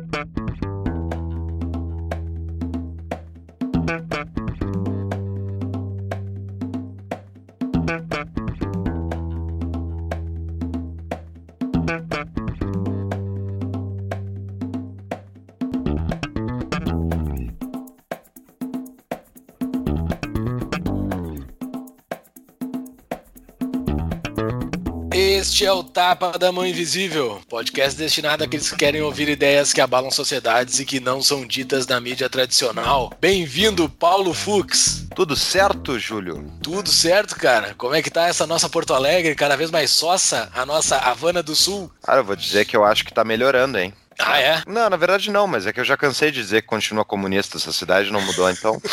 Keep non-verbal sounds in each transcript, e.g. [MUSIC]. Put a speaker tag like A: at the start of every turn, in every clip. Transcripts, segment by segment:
A: Música Este é o Tapa da Mão Invisível, podcast destinado àqueles que querem ouvir ideias que abalam sociedades e que não são ditas na mídia tradicional. Bem-vindo, Paulo Fux.
B: Tudo certo, Júlio?
A: Tudo certo, cara. Como é que tá essa nossa Porto Alegre, cada vez mais sossa, a nossa Havana do Sul?
B: Cara, eu vou dizer que eu acho que tá melhorando, hein?
A: Ah, é?
B: Não, na verdade não, mas é que eu já cansei de dizer que continua comunista, essa cidade não mudou, então. [LAUGHS]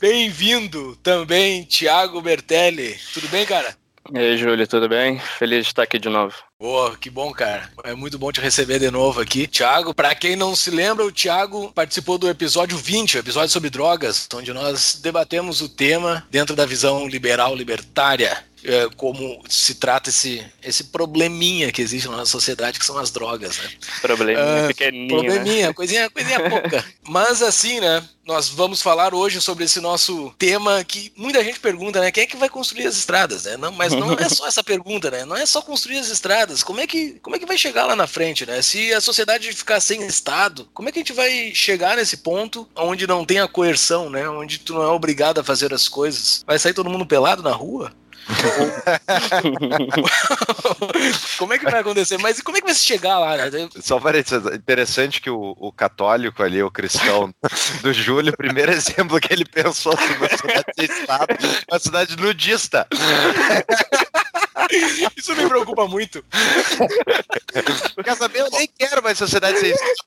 A: Bem-vindo também, Thiago Bertelli. Tudo bem, cara?
C: E aí, Júlio, tudo bem? Feliz de estar aqui de novo.
A: Boa, que bom, cara. É muito bom te receber de novo aqui. Thiago, para quem não se lembra, o Thiago participou do episódio 20, o episódio sobre drogas, onde nós debatemos o tema dentro da visão liberal libertária é, como se trata esse, esse probleminha que existe na nossa sociedade, que são as drogas, né?
C: Probleminha uh, pequenininho,
A: Probleminha,
C: né?
A: coisinha, coisinha [LAUGHS] pouca. Mas assim, né, nós vamos falar hoje sobre esse nosso tema que muita gente pergunta, né, quem é que vai construir as estradas, né? Não, mas não é só essa pergunta, né? Não é só construir as estradas, como é que, como é que vai chegar lá na frente, né? Se a sociedade ficar sem Estado, como é que a gente vai chegar nesse ponto onde não tem a coerção, né? Onde tu não é obrigado a fazer as coisas? Vai sair todo mundo pelado na rua? [LAUGHS] como é que vai acontecer? Mas como é que vai se chegar lá? Né?
B: Só parece interessante que o, o, católico ali, o cristão [LAUGHS] do Júlio, o primeiro exemplo que ele pensou sobre uma cidade de estado, uma cidade nudista. [LAUGHS] [LAUGHS]
A: Isso me preocupa muito.
B: Quer saber? Eu nem quero mais sociedade sem Estado.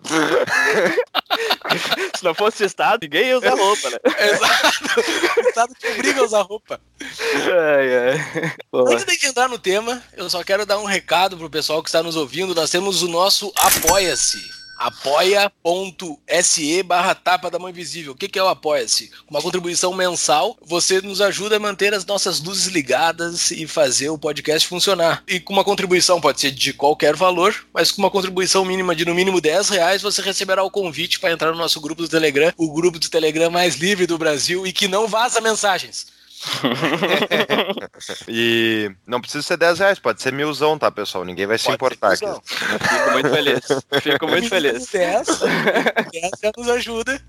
B: [LAUGHS]
C: Se não fosse Estado, ninguém ia usar roupa, né? [LAUGHS]
A: Exato. O Estado te obriga a usar roupa. Ai, ai. Antes de entrar no tema, eu só quero dar um recado pro pessoal que está nos ouvindo. Nós temos o nosso Apoia-se apoia.se barra tapa da mão invisível. O que, é o Apoia-se? Uma contribuição mensal, você nos ajuda a manter as nossas luzes ligadas e fazer o podcast funcionar. E com uma contribuição, pode ser de qualquer valor, mas com uma contribuição mínima de no mínimo 10 reais, você receberá o convite para entrar no nosso grupo do Telegram, o grupo do Telegram mais livre do Brasil e que não vaza mensagens. [LAUGHS]
B: e não precisa ser 10 reais, pode ser milzão, tá, pessoal? Ninguém vai se pode importar aqui.
C: Fico muito feliz. Fico muito feliz. 10,
A: 10 já nos ajuda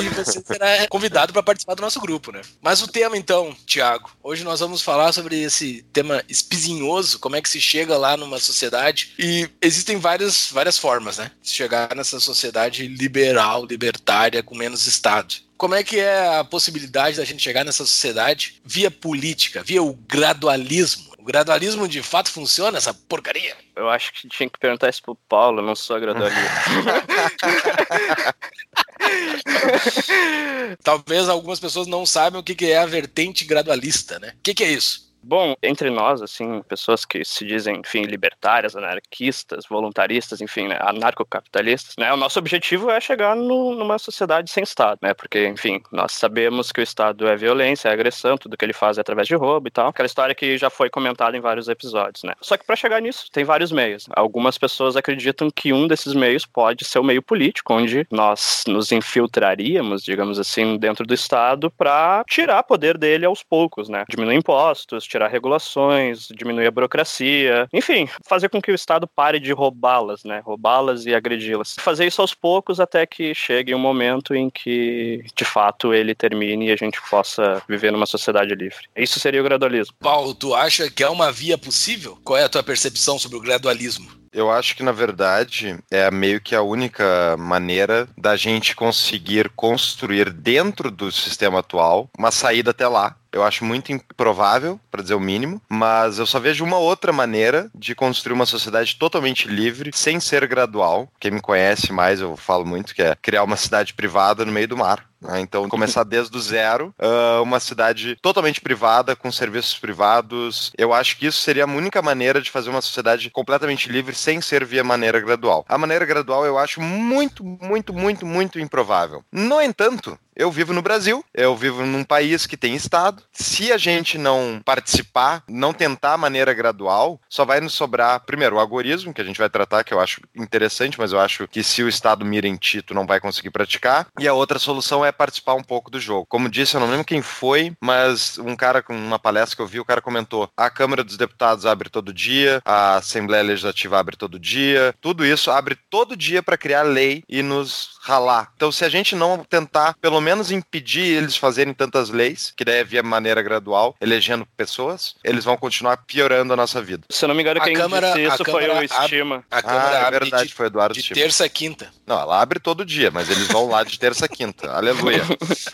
A: e você será convidado para participar do nosso grupo, né? Mas o tema, então, Tiago, hoje nós vamos falar sobre esse tema espizinhoso, como é que se chega lá numa sociedade. E existem várias, várias formas, né? De chegar nessa sociedade liberal, libertária, com menos Estado como é que é a possibilidade da gente chegar nessa sociedade via política, via o gradualismo? O gradualismo de fato funciona, essa porcaria?
C: Eu acho que tinha que perguntar isso pro Paulo, eu não sou gradualista. [LAUGHS]
A: Talvez algumas pessoas não saibam o que é a vertente gradualista, né? O que é isso?
C: Bom, entre nós, assim, pessoas que se dizem, enfim, libertárias, anarquistas, voluntaristas, enfim, né, anarcocapitalistas, né, o nosso objetivo é chegar no, numa sociedade sem Estado, né, porque, enfim, nós sabemos que o Estado é violência, é agressão, tudo que ele faz é através de roubo e tal, aquela história que já foi comentada em vários episódios, né. Só que para chegar nisso, tem vários meios. Algumas pessoas acreditam que um desses meios pode ser o meio político, onde nós nos infiltraríamos, digamos assim, dentro do Estado para tirar poder dele aos poucos, né, diminuir impostos, tirar regulações, diminuir a burocracia, enfim, fazer com que o Estado pare de roubá-las, né? Roubá-las e agredi-las. Fazer isso aos poucos até que chegue um momento em que, de fato, ele termine e a gente possa viver numa sociedade livre. Isso seria o gradualismo.
A: Paulo, tu acha que é uma via possível? Qual é a tua percepção sobre o gradualismo?
B: Eu acho que, na verdade, é meio que a única maneira da gente conseguir construir dentro do sistema atual uma saída até lá. Eu acho muito improvável, para dizer o mínimo, mas eu só vejo uma outra maneira de construir uma sociedade totalmente livre, sem ser gradual. Quem me conhece mais, eu falo muito que é criar uma cidade privada no meio do mar Né? Então, começar desde o zero, uh, uma cidade totalmente privada, com serviços privados. Eu acho que isso seria a única maneira de fazer uma sociedade completamente livre sem ser via maneira gradual. A maneira gradual eu acho muito, muito, muito, muito improvável. No entanto, eu vivo no Brasil, eu vivo num país que tem Estado. Se a gente não participar, não tentar maneira gradual, só vai nos sobrar, primeiro, o agorismo, que a gente vai tratar, que eu acho interessante, mas eu acho que se o Estado mira em ti, tu não vai conseguir praticar. E a outra solução é participar um pouco do jogo. Como disse, eu não lembro quem foi, mas um cara com uma palestra que eu vi, o cara comentou: a Câmara dos Deputados abre todo dia, a Assembleia Legislativa abre todo dia, tudo isso abre todo dia para criar lei e nos ralar. Então, se a gente não tentar, pelo menos impedir eles fazerem tantas leis, que daí é via maneira gradual, elegendo pessoas, eles vão continuar piorando a nossa vida.
C: Se eu não me engano, quem Câmara, disse isso foi o Estima.
B: A Câmara ah, é verdade,
A: de,
B: foi Eduardo
A: de
B: Estima.
A: terça a quinta.
B: Não, ela abre todo dia, mas eles vão lá de terça a quinta. [LAUGHS] Aleluia.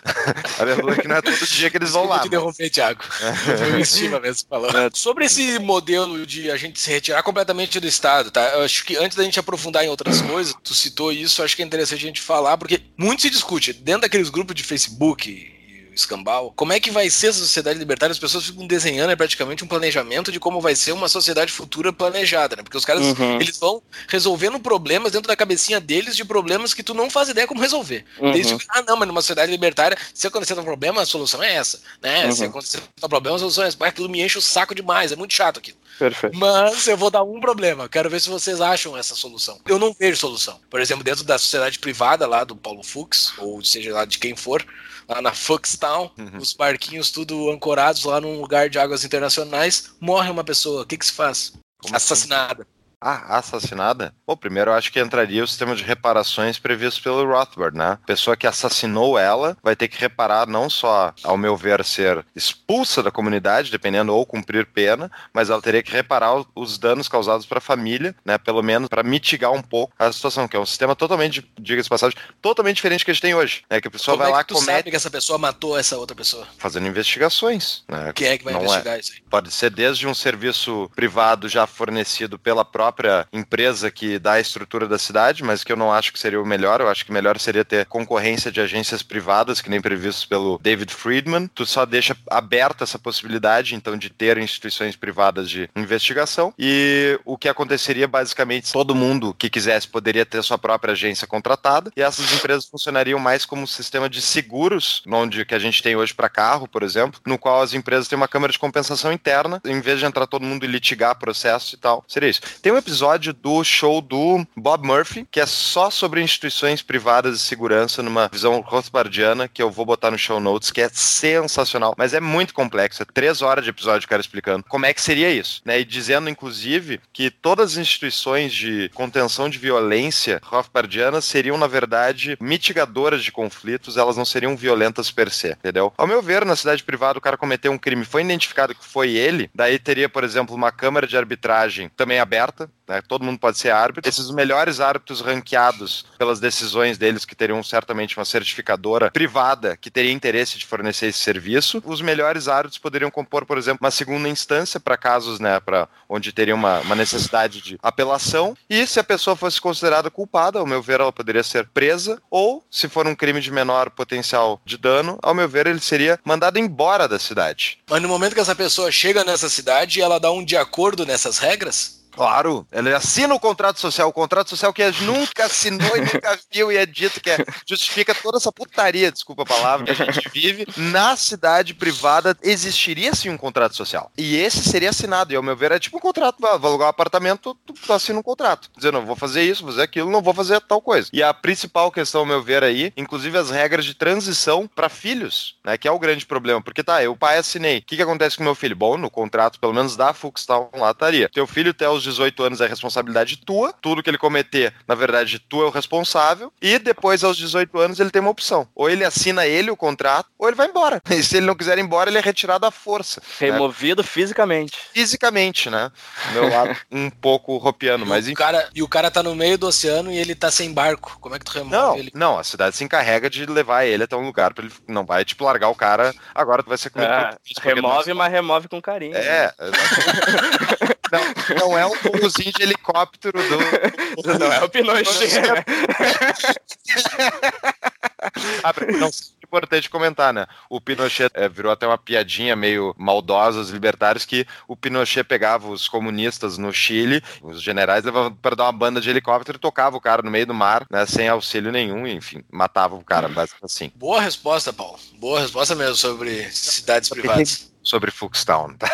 B: [LAUGHS] Aleluia que não é todo dia que eles vão lá. Eu te
A: interromper, Thiago. [LAUGHS] Foi o Estima mesmo falando. É. Sobre esse modelo de a gente se retirar completamente do Estado, tá? Eu acho que antes da gente aprofundar em outras coisas, tu citou isso, acho que é interessante a gente falar, porque muito se discute dentro daqueles grupos de Facebook escambau, como é que vai ser essa sociedade libertária? As pessoas ficam desenhando é praticamente um planejamento de como vai ser uma sociedade futura planejada, né? Porque os caras, uhum. eles vão resolvendo problemas dentro da cabecinha deles de problemas que tu não faz ideia como resolver. Uhum. Eles ficam, ah, não, mas numa sociedade libertária, se acontecer um problema, a solução é essa, né? Uhum. Se acontecer um problema, a solução é essa. Mas aquilo me enche o saco demais, é muito chato aquilo.
C: Perfeito.
A: Mas eu vou dar um problema. Quero ver se vocês acham essa solução. Eu não vejo solução. Por exemplo, dentro da sociedade privada lá do Paulo Fux, ou seja lá de quem for, lá na Fuckstown, uhum. os barquinhos tudo ancorados lá num lugar de águas internacionais, morre uma pessoa. O que, que se faz? Como assim? Assassinada.
B: Ah, assassinada? Bom, primeiro eu acho que entraria o sistema de reparações previsto pelo Rothbard, né? A pessoa que assassinou ela vai ter que reparar, não só, ao meu ver, ser expulsa da comunidade, dependendo, ou cumprir pena, mas ela teria que reparar os danos causados para a família, né? Pelo menos para mitigar um pouco a situação, que é um sistema totalmente, diga-se passagem, totalmente diferente que a gente tem hoje. Né? Que a pessoa
A: Como
B: vai
A: é
B: lá
A: comete... sabe que essa pessoa matou essa outra pessoa?
B: Fazendo investigações. Né?
A: Quem é que vai não é. investigar é. isso aí?
B: Pode ser desde um serviço privado já fornecido pela própria própria empresa que dá a estrutura da cidade, mas que eu não acho que seria o melhor. Eu acho que melhor seria ter concorrência de agências privadas, que nem previsto pelo David Friedman. Tu só deixa aberta essa possibilidade, então, de ter instituições privadas de investigação. E o que aconteceria, basicamente, todo mundo que quisesse poderia ter sua própria agência contratada. E essas empresas funcionariam mais como um sistema de seguros, onde que a gente tem hoje para carro, por exemplo, no qual as empresas têm uma câmara de compensação interna, em vez de entrar todo mundo e litigar processo e tal. Seria isso. Tem um episódio do show do Bob Murphy, que é só sobre instituições privadas de segurança numa visão rothbardiana, que eu vou botar no show notes, que é sensacional, mas é muito complexo. É três horas de episódio cara explicando como é que seria isso, né? E dizendo, inclusive, que todas as instituições de contenção de violência rothbardianas seriam, na verdade, mitigadoras de conflitos, elas não seriam violentas per se, entendeu? Ao meu ver, na cidade privada, o cara cometeu um crime, foi identificado que foi ele, daí teria, por exemplo, uma câmara de arbitragem também aberta, né? Todo mundo pode ser árbitro. Esses melhores árbitros ranqueados pelas decisões deles, que teriam certamente uma certificadora privada que teria interesse de fornecer esse serviço. Os melhores árbitros poderiam compor, por exemplo, uma segunda instância para casos né, pra onde teria uma, uma necessidade de apelação. E se a pessoa fosse considerada culpada, ao meu ver, ela poderia ser presa. Ou, se for um crime de menor potencial de dano, ao meu ver, ele seria mandado embora da cidade.
A: Mas no momento que essa pessoa chega nessa cidade, ela dá um de acordo nessas regras?
B: Claro, ele assina o contrato social, o contrato social que nunca assinou e nunca [LAUGHS] viu e é dito que é, justifica toda essa putaria, desculpa a palavra, que a gente vive. Na cidade privada existiria sim um contrato social. E esse seria assinado, e ao meu ver é tipo um contrato, vou alugar um apartamento, tu, tu assina um contrato, dizendo, vou fazer isso, vou fazer aquilo, não vou fazer tal coisa. E a principal questão, ao meu ver aí, inclusive as regras de transição para filhos, né, que é o grande problema, porque tá, eu pai assinei, o que que acontece com meu filho? Bom, no contrato, pelo menos da Fuxtown lá estaria, teu filho até os 18 anos é responsabilidade tua, tudo que ele cometer, na verdade, tu é o responsável, e depois, aos 18 anos, ele tem uma opção. Ou ele assina ele o contrato, ou ele vai embora. [LAUGHS] E se ele não quiser ir embora, ele é retirado à força.
C: Né? Removido né? fisicamente.
B: Fisicamente, né? Meu lado [LAUGHS] um pouco ropiano, mas...
A: O cara, e o cara tá no meio do oceano e ele tá sem barco. Como é que tu remove
B: não,
A: ele?
B: Não, a cidade se encarrega de levar ele até um lugar pra ele... Não vai, tipo, largar o cara, agora tu vai ser comido
C: é, Remove, mas remove com carinho.
B: É, [LAUGHS] não, não é um voozinho de helicóptero do.
C: Não é o Pinochet. Né?
B: ah, [LAUGHS] não, importante comentar, né? O Pinochet é, virou até uma piadinha meio maldosa os libertários que o Pinochet pegava os comunistas no Chile, os generais levavam para dar uma banda de helicóptero e tocava o cara no meio do mar, né? Sem auxílio nenhum, enfim, matava o cara, basicamente assim.
A: Boa resposta, Paulo. Boa resposta mesmo sobre cidades privadas
B: sobre Fuxtown. Tá?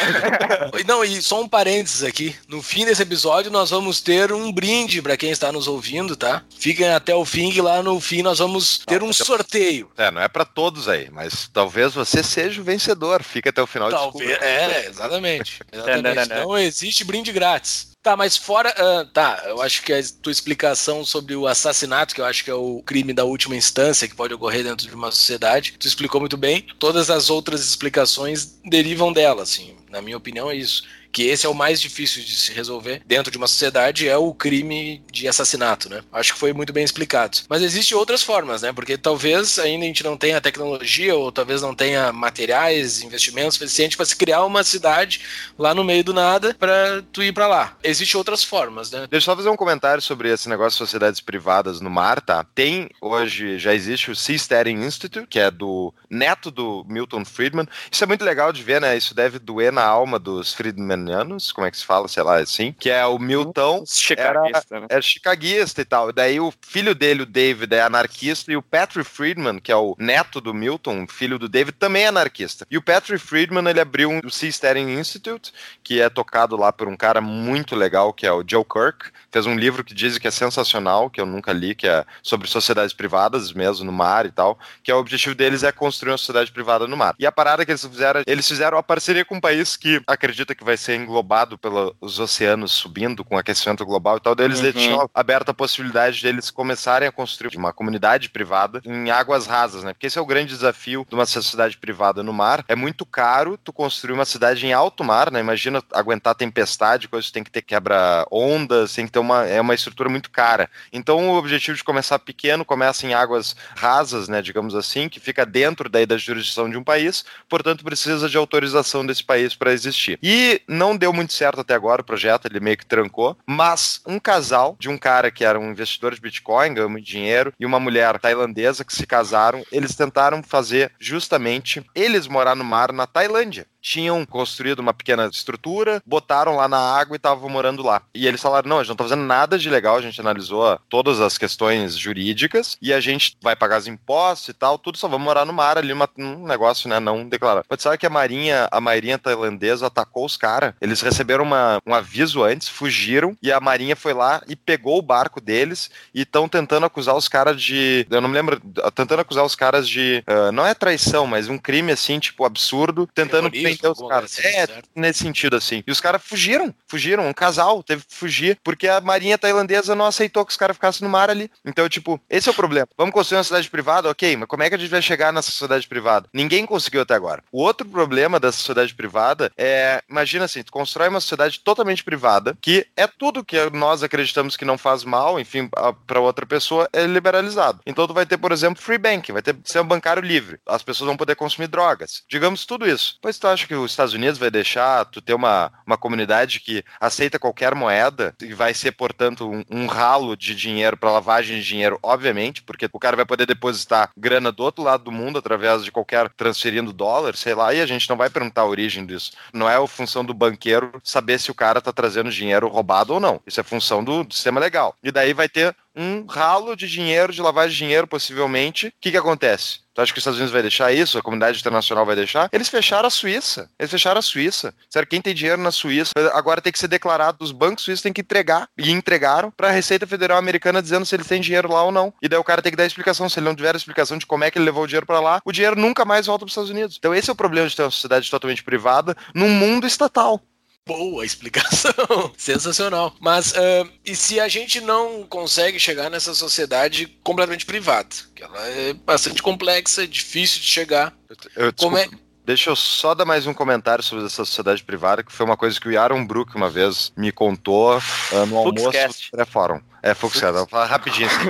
B: [LAUGHS]
A: Não, e só um parênteses aqui. No fim desse episódio, nós vamos ter um brinde para quem está nos ouvindo, tá? Fiquem até o fim, que lá no fim nós vamos ter um sorteio.
B: É, não é para todos aí, mas talvez você seja o vencedor. Fica até o final.
A: Talvez, é, exatamente. [LAUGHS] exatamente. Então existe brinde grátis. Tá, mas fora. Uh, tá, eu acho que a tua explicação sobre o assassinato, que eu acho que é o crime da última instância que pode ocorrer dentro de uma sociedade, tu explicou muito bem. Todas as outras explicações derivam dela, assim. Na minha opinião, é isso que esse é o mais difícil de se resolver dentro de uma sociedade, é o crime de assassinato, né? Acho que foi muito bem explicado. Mas existem outras formas, né? Porque talvez ainda a gente não tenha tecnologia ou talvez não tenha materiais, investimentos suficientes para se criar uma cidade lá no meio do nada para tu ir para lá. Existem outras formas, né?
B: Deixa eu só fazer um comentário sobre esse negócio de sociedades privadas no mar, tá? Tem hoje, já existe o Seasteading Institute, que é do neto do Milton Friedman. Isso é muito legal de ver, né? Isso deve doer na alma dos Friedman como é que se fala, sei lá, assim, que é o Milton chicaguista, era, né? era chicaguista e tal. Daí o filho dele, o David, é anarquista, e o Patrick Friedman, que é o neto do Milton, filho do David, também é anarquista. E o Patrick Friedman, ele abriu um, o Seasteading Institute, que é tocado lá por um cara muito legal, que é o Joe Kirk, fez um livro que dizem que é sensacional, que eu nunca li, que é sobre sociedades privadas mesmo, no mar e tal, que é o objetivo deles é construir uma sociedade privada no mar. E a parada que eles fizeram, eles fizeram a parceria com um país que acredita que vai ser englobado pelos oceanos subindo com aquecimento global e tal, daí eles uhum. tinham aberto a possibilidade deles começarem a construir uma comunidade privada em águas rasas, né? Porque esse é o grande desafio de uma sociedade privada no mar. É muito caro tu construir uma cidade em alto mar, né? Imagina aguentar tempestade, coisas tem que ter quebra ondas, tem que ter uma é uma estrutura muito cara. Então o objetivo de começar pequeno começa em águas rasas, né, digamos assim, que fica dentro daí da jurisdição de um país, portanto precisa de autorização desse país para existir. E não deu muito certo até agora o projeto, ele meio que trancou, mas um casal de um cara que era um investidor de Bitcoin, ganhou muito dinheiro, e uma mulher tailandesa que se casaram, eles tentaram fazer justamente eles morar no mar na Tailândia tinham construído uma pequena estrutura, botaram lá na água e estavam morando lá. E eles falaram: não, a gente não tá fazendo nada de legal, a gente analisou todas as questões jurídicas e a gente vai pagar os impostos e tal, tudo, só vamos morar no mar ali, uma, um negócio, né, não declarado. Mas sabe que a marinha, a marinha tailandesa atacou os caras? Eles receberam uma, um aviso antes, fugiram e a marinha foi lá e pegou o barco deles e estão tentando acusar os caras de, eu não me lembro, tentando acusar os caras de, uh, não é traição, mas um crime assim, tipo, absurdo, tentando prender os caras. Assim, é, certo? nesse sentido, assim. E os caras fugiram, fugiram, um casal teve que fugir, porque a marinha tailandesa não aceitou que os caras ficassem no mar ali. Então, tipo, esse é o problema. Vamos construir uma cidade privada? Ok, mas como é que a gente vai chegar nessa sociedade privada? Ninguém conseguiu até agora. O outro problema da sociedade privada é, imagina assim, tu constrói uma sociedade totalmente privada, que é tudo que nós acreditamos que não faz mal, enfim, para outra pessoa, é liberalizado. Então tu vai ter, por exemplo, free bank, vai ter sistema bancário livre. As pessoas vão poder consumir drogas. Digamos tudo isso. Pois tu acha que os Estados Unidos vai deixar tu ter uma, uma comunidade que aceita qualquer moeda e vai ser, portanto, um, um ralo de dinheiro para lavagem de dinheiro, obviamente, porque o cara vai poder depositar grana do outro lado do mundo através de qualquer transferindo dólar, sei lá, e a gente não vai perguntar a origem disso. Não é a função do banqueiro saber se o cara tá trazendo dinheiro roubado ou não. Isso é função do, do sistema legal. E daí vai ter um ralo de dinheiro, de lavagem de dinheiro, possivelmente. O que, que acontece? Tu acha que os Estados Unidos vai deixar isso? A comunidade internacional vai deixar? Eles fecharam a Suíça. Eles fecharam a Suíça. Sério, quem tem dinheiro na Suíça agora tem que ser declarado. Os bancos suíços têm que entregar. E entregaram para a Receita Federal Americana dizendo se eles têm dinheiro lá ou não. E daí o cara tem que dar explicação. Se ele não tiver a explicação de como é que ele levou o dinheiro para lá, o dinheiro nunca mais volta para os Estados Unidos. Então esse é o problema de ter uma sociedade totalmente privada num mundo estatal
A: boa explicação, [LAUGHS] sensacional. Mas uh, e se a gente não consegue chegar nessa sociedade completamente privada? Que ela é bastante complexa, é difícil de chegar.
B: Eu, Como é... Deixa eu só dar mais um comentário sobre essa sociedade privada, que foi uma coisa que o Aaron Brook uma vez me contou uh, no almoço do pré-fórum. É, Fuxcast, vou falar rapidinho assim.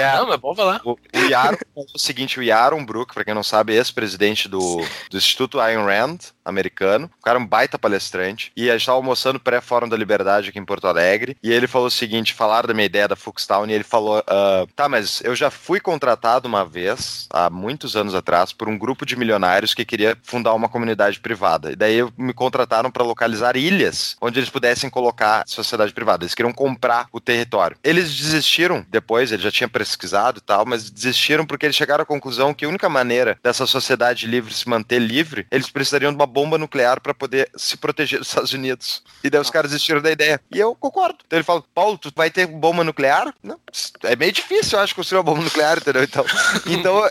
A: É, [LAUGHS] não, mas pode falar.
B: O, o Yaro falou o seguinte, o Aaron Brook, para quem não sabe, ex-presidente do, do Instituto Ayn Rand, americano, o cara é um baita palestrante, e a gente tava almoçando pré-Fórum da Liberdade aqui em Porto Alegre, e ele falou o seguinte, falaram da minha ideia da Fuxtown, e ele falou, uh, tá, mas eu já fui contratado uma vez, há muitos anos atrás, por um grupo de milionários que queria fundar uma comunidade privada, e daí me contrataram para localizar ilhas onde eles pudessem colocar sociedade privada, eles queriam comprar o território. Eles desistiram depois, ele já tinha pesquisado e tal, mas desistiram porque eles chegaram à conclusão que a única maneira dessa sociedade livre se manter livre, eles precisariam de uma bomba nuclear para poder se proteger dos Estados Unidos. E daí os caras desistiram da ideia. E eu concordo. Então ele fala, Paulo, tu vai ter bomba nuclear? Não, é meio difícil, eu acho, construir uma bomba nuclear, entendeu? Então, [LAUGHS] então é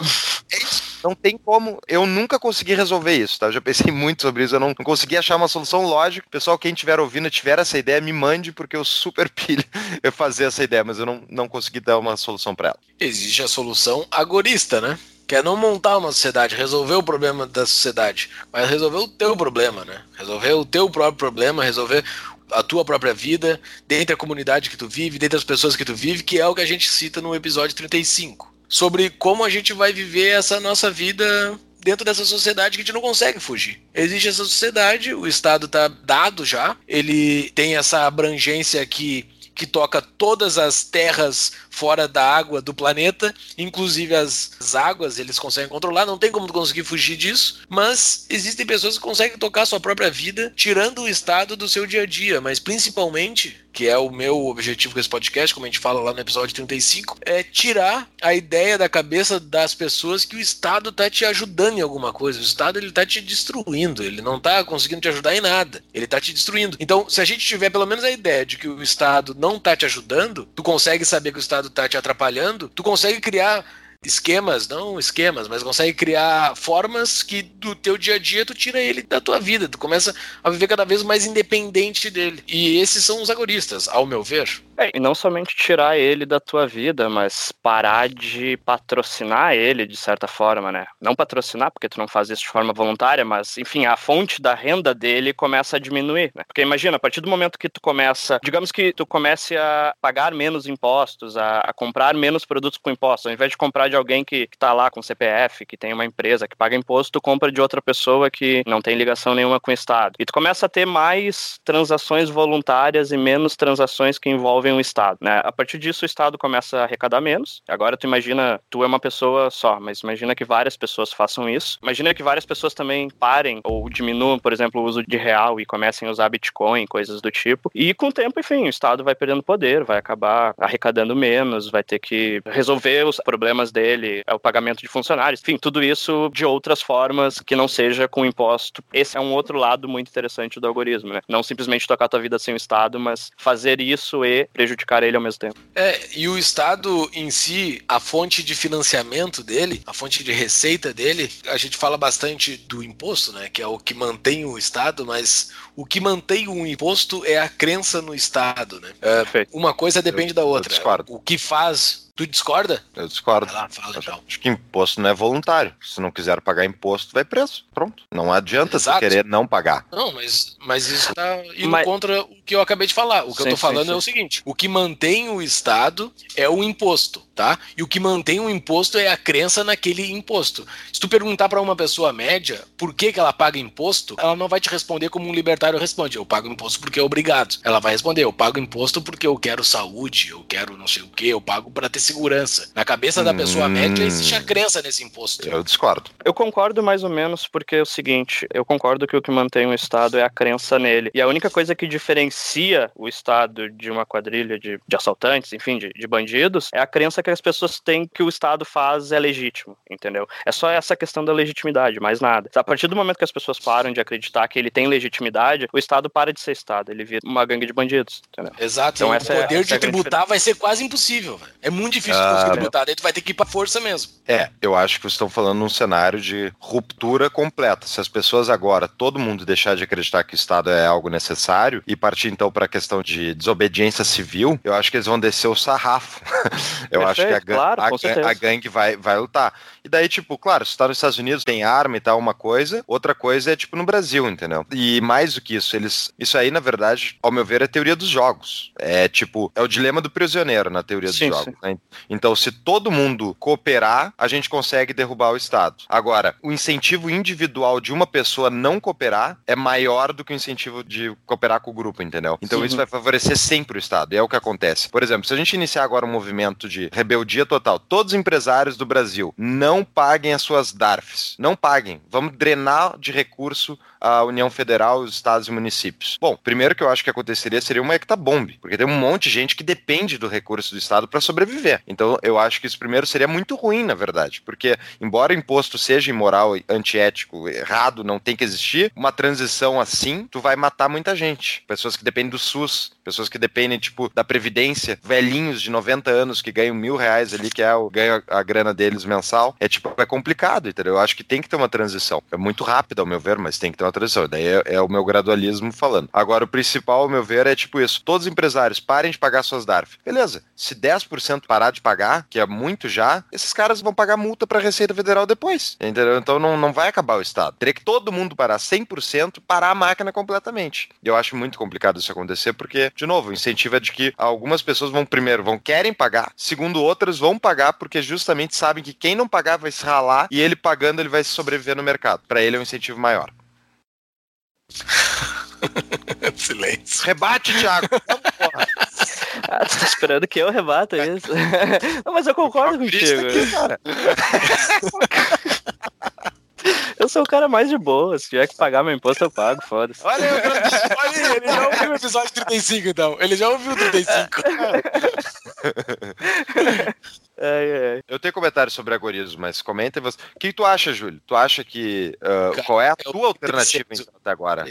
B: isso. Não tem como. Eu nunca consegui resolver isso, tá? Eu já pensei [LAUGHS] muito sobre isso. Eu não, não consegui achar uma solução lógica. Pessoal, quem estiver ouvindo, tiver essa ideia, me mande, porque eu super [LAUGHS] pilho eu fazer essa ideia, mas eu não, não consegui dar uma solução para ela.
A: Existe a solução agorista, né? que é não montar uma sociedade, resolver o problema da sociedade, mas resolver o teu problema, né? Resolver o teu próprio problema, resolver a tua própria vida, dentro da comunidade que tu vive, dentro das pessoas que tu vive, que é o que a gente cita no episódio 35. Sobre como a gente vai viver essa nossa vida dentro dessa sociedade que a gente não consegue fugir. Existe essa sociedade, o Estado está dado já, ele tem essa abrangência aqui que toca todas as terras fora da água do planeta, inclusive as, as águas eles conseguem controlar, não tem como conseguir fugir disso, mas existem pessoas que conseguem tocar sua própria vida, tirando o estado do seu dia a dia, mas principalmente que é o meu objetivo com esse podcast, como a gente fala lá no episódio 35, é tirar a ideia da cabeça das pessoas que o Estado está te ajudando em alguma coisa. O Estado ele tá te destruindo, ele não está conseguindo te ajudar em nada, ele está te destruindo. Então, se a gente tiver pelo menos a ideia de que o Estado não está te ajudando, tu consegue saber que o Estado está te atrapalhando, tu consegue criar esquemas, não esquemas, mas consegue criar formas que do teu dia a dia tu tira ele da tua vida, tu começa a viver cada vez mais independente dele. E esses são os agoristas, ao meu ver.
C: É, e não somente tirar ele da tua vida, mas parar de patrocinar ele de certa forma, né? Não patrocinar, porque tu não faz isso de forma voluntária, mas, enfim, a fonte da renda dele começa a diminuir, né? Porque imagina, a partir do momento que tu começa, digamos que tu comece a pagar menos impostos, a, a comprar menos produtos com impostos, ao invés de comprar de alguém que, que tá lá com CPF, que tem uma empresa que paga imposto, tu compra de outra pessoa que não tem ligação nenhuma com o Estado. E tu começa a ter mais transações voluntárias e menos transações que envolvem o Estado, né? A partir disso, o Estado começa a arrecadar menos. Agora, tu imagina, tu é uma pessoa só, mas imagina que várias pessoas façam isso. Imagina que várias pessoas também parem ou diminuam, por exemplo, o uso de real e comecem a usar Bitcoin, coisas do tipo. E com o tempo, enfim, o Estado vai perdendo poder, vai acabar arrecadando menos, vai ter que resolver os problemas dele, é o pagamento de funcionários, enfim, tudo isso de outras formas que não seja com imposto. Esse é um outro lado muito interessante do algoritmo, né? Não simplesmente tocar tua vida sem o Estado, mas fazer isso e prejudicar ele ao mesmo tempo.
A: É, e o Estado em si, a fonte de financiamento dele, a fonte de receita dele, a gente fala bastante do imposto, né? Que é o que mantém o Estado, mas o que mantém o imposto é a crença no Estado, né? É, uma coisa depende eu, da outra. O que faz Tu discorda?
B: Eu discordo. Lá, fala, acho, então. acho que imposto não é voluntário. Se não quiser pagar imposto, vai preso. Pronto. Não adianta Exato. você querer não pagar.
A: Não, mas, mas isso está indo mas... contra o que eu acabei de falar. O que sim, eu tô falando sim, sim. é o seguinte: o que mantém o Estado é o imposto, tá? E o que mantém o imposto é a crença naquele imposto. Se tu perguntar para uma pessoa média por que, que ela paga imposto, ela não vai te responder como um libertário responde: eu pago imposto porque é obrigado. Ela vai responder: eu pago imposto porque eu quero saúde, eu quero não sei o que, eu pago para ter segurança. Na cabeça da pessoa hum... média existe a crença nesse imposto.
B: Eu discordo.
C: Eu concordo mais ou menos porque é o seguinte, eu concordo que o que mantém o Estado é a crença nele. E a única coisa que diferencia o Estado de uma quadrilha de, de assaltantes, enfim, de, de bandidos, é a crença que as pessoas têm que o Estado faz é legítimo, entendeu? É só essa questão da legitimidade, mais nada. A partir do momento que as pessoas param de acreditar que ele tem legitimidade, o Estado para de ser Estado, ele vira uma gangue de bandidos, entendeu?
A: Exato. Então, o poder é, de tributar vai ser quase impossível. É muito difícil ah, conseguir tributar, daí tu vai ter que ir pra força mesmo.
B: É, eu acho que vocês estão falando num cenário de ruptura completa. Se as pessoas agora, todo mundo deixar de acreditar que o Estado é algo necessário e partir então para a questão de desobediência civil, eu acho que eles vão descer o sarrafo. [LAUGHS] eu Perfeito, acho que a,
C: claro,
B: a, a, gangue vai, vai lutar. E daí, tipo, claro, se está nos Estados Unidos, tem arma e tal, uma coisa, outra coisa é tipo no Brasil, entendeu? E mais do que isso, eles. Isso aí, na verdade, ao meu ver, é teoria dos jogos. É tipo, é o dilema do prisioneiro na teoria dos sim, jogos. Né? Então, se todo mundo cooperar, a gente consegue derrubar o Estado. Agora, o incentivo individual de uma pessoa não cooperar é maior do que o incentivo de cooperar com o grupo, entendeu? Então, Sim. isso vai favorecer sempre o Estado. E é o que acontece. Por exemplo, se a gente iniciar agora um movimento de rebeldia total, todos os empresários do Brasil não paguem as suas DARFs. Não paguem. Vamos drenar de recurso a União Federal, os estados e municípios. Bom, primeiro que eu acho que aconteceria seria uma hectabombe, porque tem um monte de gente que depende do recurso do Estado para sobreviver. Então, eu acho que isso primeiro seria muito ruim, na verdade, porque embora o imposto seja imoral, antiético, errado, não tem que existir, uma transição assim, tu vai matar muita gente. Pessoas que dependem do SUS, pessoas que dependem, tipo, da Previdência, velhinhos de 90 anos que ganham mil reais ali, que é o ganho a grana deles mensal. É tipo, é complicado, entendeu? Eu acho que tem que ter uma transição. É muito rápida, ao meu ver, mas tem que ter uma transição. Daí é, é o meu gradualismo falando. Agora, o principal, ao meu ver, é tipo isso. Todos os empresários parem de pagar suas DARF. Beleza. Se 10% parar de pagar, que é muito já, esses caras vão pagar multa para a Receita Federal depois. Entendeu? Então não, não vai acabar o Estado. Teria que todo mundo parar 100%, parar a máquina completamente. Eu acho muito complicado isso acontecer, porque, de novo, o incentivo é de que algumas pessoas vão, primeiro, vão querem pagar, segundo, outras vão pagar porque justamente sabem que quem não pagar vai se ralar e ele pagando ele vai sobreviver no mercado. Para ele é um incentivo maior. [LAUGHS]
A: Silêncio.
B: Rebate, Thiago.
C: ah, tu tá esperando que eu rebata isso? [LAUGHS] Não, mas eu concordo contigo. Aqui, cara. [LAUGHS] [LAUGHS] Eu sou o cara mais de boa. Se tiver que pagar meu imposto, eu pago, foda-se.
A: Olha, [LAUGHS] olha, ele já ouviu o episódio 35, então. Ele já ouviu o 35.
B: É, é. Eu tenho comentários sobre agorismos, mas comenta você. O que tu acha, Júlio? Tu acha que. Uh, qual é a tua alternativa então, até agora?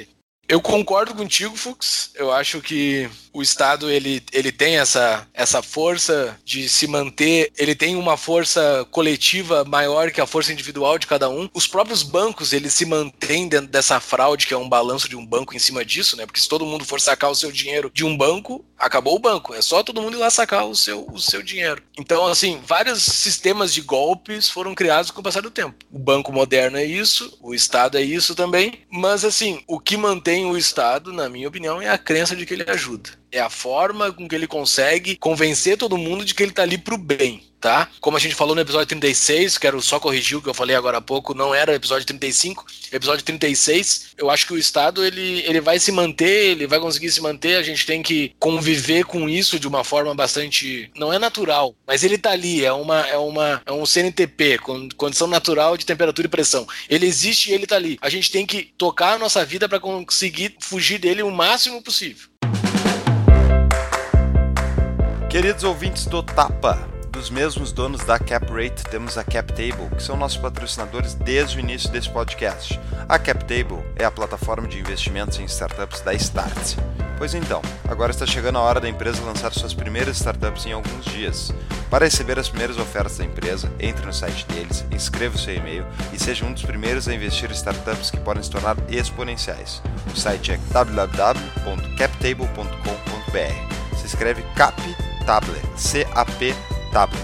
A: Eu concordo contigo, Fux. Eu acho que o Estado ele, ele tem essa, essa força de se manter, ele tem uma força coletiva maior que a força individual de cada um. Os próprios bancos eles se mantêm dentro dessa fraude que é um balanço de um banco em cima disso, né? Porque se todo mundo for sacar o seu dinheiro de um banco, acabou o banco. É só todo mundo ir lá sacar o seu, o seu dinheiro. Então, assim, vários sistemas de golpes foram criados com o passar do tempo. O banco moderno é isso, o Estado é isso também. Mas, assim, o que mantém tem o Estado, na minha opinião, é a crença de que ele ajuda. É a forma com que ele consegue convencer todo mundo de que ele está ali pro bem tá? Como a gente falou no episódio 36, quero só corrigir o que eu falei agora há pouco, não era episódio 35, episódio 36. Eu acho que o Estado ele, ele vai se manter, ele vai conseguir se manter, a gente tem que conviver com isso de uma forma bastante, não é natural, mas ele tá ali, é uma é uma é um CNTP, condição natural de temperatura e pressão. Ele existe e ele tá ali. A gente tem que tocar a nossa vida para conseguir fugir dele o máximo possível.
B: Queridos ouvintes do Tapa, dos mesmos donos da CapRate, temos a CapTable, que são nossos patrocinadores desde o início desse podcast. A CapTable é a plataforma de investimentos em startups da Start. Pois então, agora está chegando a hora da empresa lançar suas primeiras startups em alguns dias. Para receber as primeiras ofertas da empresa, entre no site deles, inscreva o seu e-mail e seja um dos primeiros a investir em startups que podem se tornar exponenciais. O site é www.captable.com.br. Se escreve CapTable, C-A-P Tapa,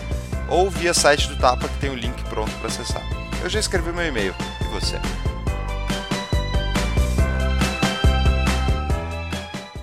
B: ou via site do Tapa que tem o link pronto para acessar. Eu já escrevi meu e-mail. E você?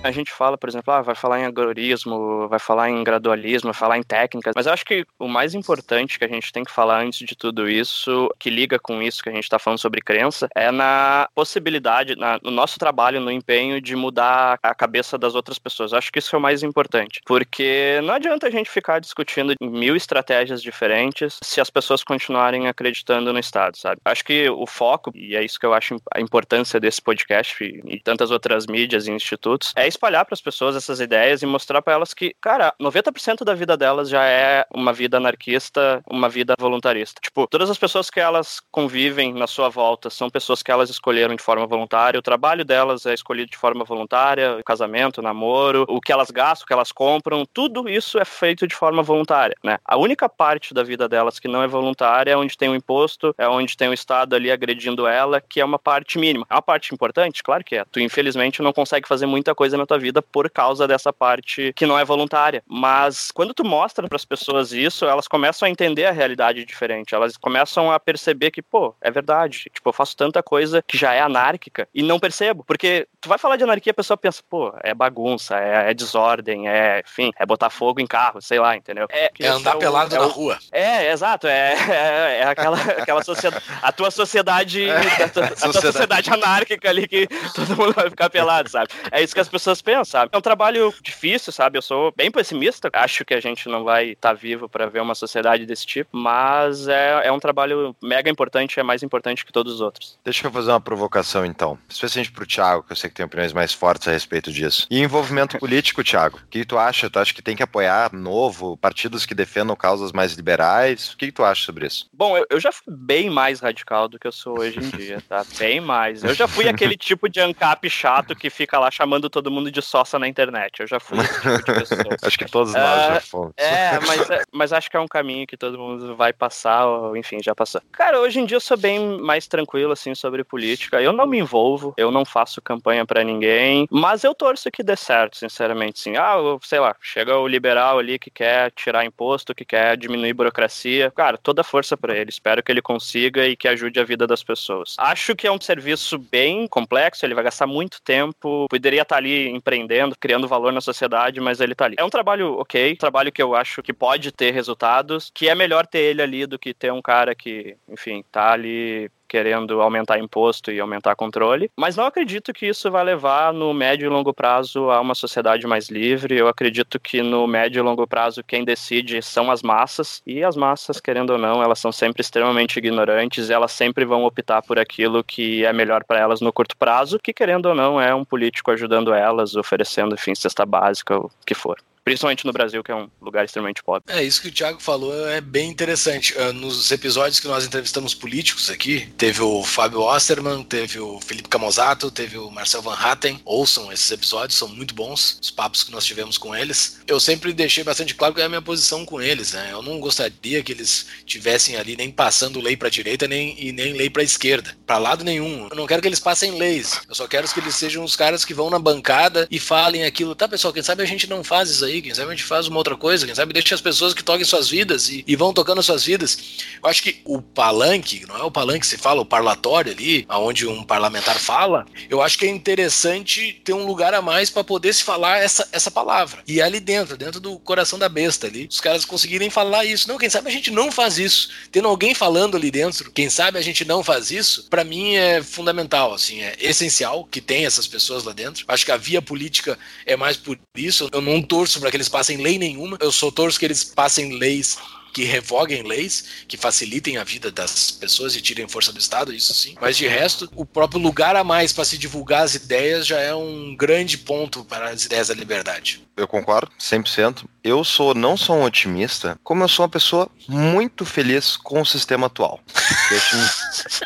C: A gente fala, por exemplo, ah, vai falar em algoritmo, vai falar em gradualismo, vai falar em técnicas, mas eu acho que o mais importante que a gente tem que falar antes de tudo isso, que liga com isso que a gente está falando sobre crença, é na possibilidade, na, no nosso trabalho, no empenho de mudar a cabeça das outras pessoas. Eu acho que isso é o mais importante, porque não adianta a gente ficar discutindo mil estratégias diferentes se as pessoas continuarem acreditando no Estado, sabe? Acho que o foco, e é isso que eu acho a importância desse podcast e, e tantas outras mídias e institutos, é espalhar para as pessoas essas ideias e mostrar para elas que, cara, 90% da vida delas já é uma vida anarquista, uma vida voluntarista. Tipo, todas as pessoas que elas convivem na sua volta são pessoas que elas escolheram de forma voluntária, o trabalho delas é escolhido de forma voluntária, o casamento, o namoro, o que elas gastam, o que elas compram, tudo isso é feito de forma voluntária, né? A única parte da vida delas que não é voluntária é onde tem o imposto, é onde tem o Estado ali agredindo ela, que é uma parte mínima. É uma parte importante? Claro que é. Tu, infelizmente, não consegue fazer muita coisa na tua vida por causa dessa parte que não é voluntária. Mas quando tu mostra para as pessoas isso, elas começam a entender a realidade diferente. Elas começam a perceber que, pô, é verdade. Tipo, eu faço tanta coisa que já é anárquica e não percebo. Porque tu vai falar de anarquia, a pessoa pensa, pô, é bagunça, é, é desordem, é, enfim, é botar fogo em carro, sei lá, entendeu?
A: É, é andar é pelado é na rua.
C: É, exato. É, é, é, aquela, aquela sociedade. A tua sociedade. A, tua, a tua sociedade anárquica ali que todo mundo vai ficar pelado, sabe? É isso que as pessoas pensam, sabe? É um trabalho difícil, sabe? Eu sou bem pessimista. Acho que a gente não vai estar tá vivo para ver uma sociedade desse tipo, mas é, é um trabalho mega importante, é mais importante que todos os outros.
B: Deixa eu fazer uma provocação então, especialmente pro Thiago, que eu sei que tem opiniões mais fortes a respeito disso. E envolvimento [LAUGHS] político, Thiago? O que tu acha? Tu acha que tem que apoiar novo partidos que defendam causas mais liberais? O que tu acha sobre isso?
C: Bom, eu, eu já fui bem mais radical do que eu sou hoje em [LAUGHS] dia, tá? Bem mais. Eu já fui aquele [LAUGHS] tipo de ANCAP chato que fica lá chamando todo mundo de sossa na internet. Eu já fui esse tipo de pessoa. [LAUGHS]
B: acho que todos nós uh, já fomos.
C: É mas, é, mas acho que é um caminho que todo mundo vai passar, ou enfim, já passou. Cara, hoje em dia eu sou bem mais tranquilo, assim, sobre política. Eu não me envolvo, eu não faço campanha para ninguém, mas eu torço que dê certo, sinceramente, sim. Ah, sei lá, chega o liberal ali que quer tirar imposto, que quer diminuir burocracia. Cara, toda força para ele. Espero que ele consiga e que ajude a vida das pessoas. Acho que é um serviço bem complexo, ele vai gastar muito tempo, poderia estar ali empreendendo, criando valor na sociedade, mas ele tá ali. É um trabalho ok, trabalho que eu acho que pode ter resultados, que é melhor ter ele ali do que ter um cara que, enfim, tá ali querendo aumentar imposto e aumentar controle, mas não acredito que isso vai levar no médio e longo prazo a uma sociedade mais livre. Eu acredito que no médio e longo prazo quem decide são as massas e as massas, querendo ou não, elas são sempre extremamente ignorantes, elas sempre vão optar por aquilo que é melhor para elas no curto prazo, que querendo ou não é um político ajudando elas, oferecendo, enfim, cesta básica, o que for principalmente no Brasil, que é um lugar extremamente pobre.
A: É, isso que o Thiago falou é bem interessante. Uh, nos episódios que nós entrevistamos políticos aqui, teve o Fábio Osterman, teve o Felipe Camozato, teve o Marcel Van Hatten. Ouçam esses episódios, são muito bons, os papos que nós tivemos com eles. Eu sempre deixei bastante claro que é a minha posição com eles, né? Eu não gostaria que eles tivessem ali nem passando lei para direita nem, e nem lei para esquerda, para lado nenhum. Eu não quero que eles passem leis. Eu só quero que eles sejam os caras que vão na bancada e falem aquilo. Tá, pessoal, quem sabe a gente não faz isso aí quem sabe a gente faz uma outra coisa, quem sabe deixa as pessoas que toquem suas vidas e, e vão tocando suas vidas. Eu acho que o palanque, não é o palanque que se fala, o parlatório ali, onde um parlamentar fala, eu acho que é interessante ter um lugar a mais para poder se falar essa, essa palavra. E ali dentro, dentro do coração da besta ali, os caras conseguirem falar isso. Não, quem sabe a gente não faz isso. Tendo alguém falando ali dentro, quem sabe a gente não faz isso, para mim é fundamental, assim, é essencial que tenha essas pessoas lá dentro. Acho que a via política é mais por isso. Eu não torço para que eles passem lei nenhuma. Eu sou torço que eles passem leis que revoguem leis, que facilitem a vida das pessoas e tirem força do Estado, isso sim. Mas de resto, o próprio lugar a mais para se divulgar as ideias já é um grande ponto para as ideias da liberdade.
B: Eu concordo, 100%. Eu sou não só um otimista, como eu sou uma pessoa muito feliz com o sistema atual. [LAUGHS] Deixe-me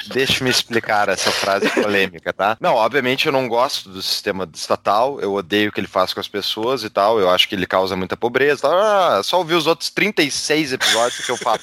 B: deixe explicar essa frase polêmica, tá? Não, obviamente eu não gosto do sistema estatal, eu odeio o que ele faz com as pessoas e tal, eu acho que ele causa muita pobreza. Ah, só ouvir os outros 36 episódios episódio que eu falo.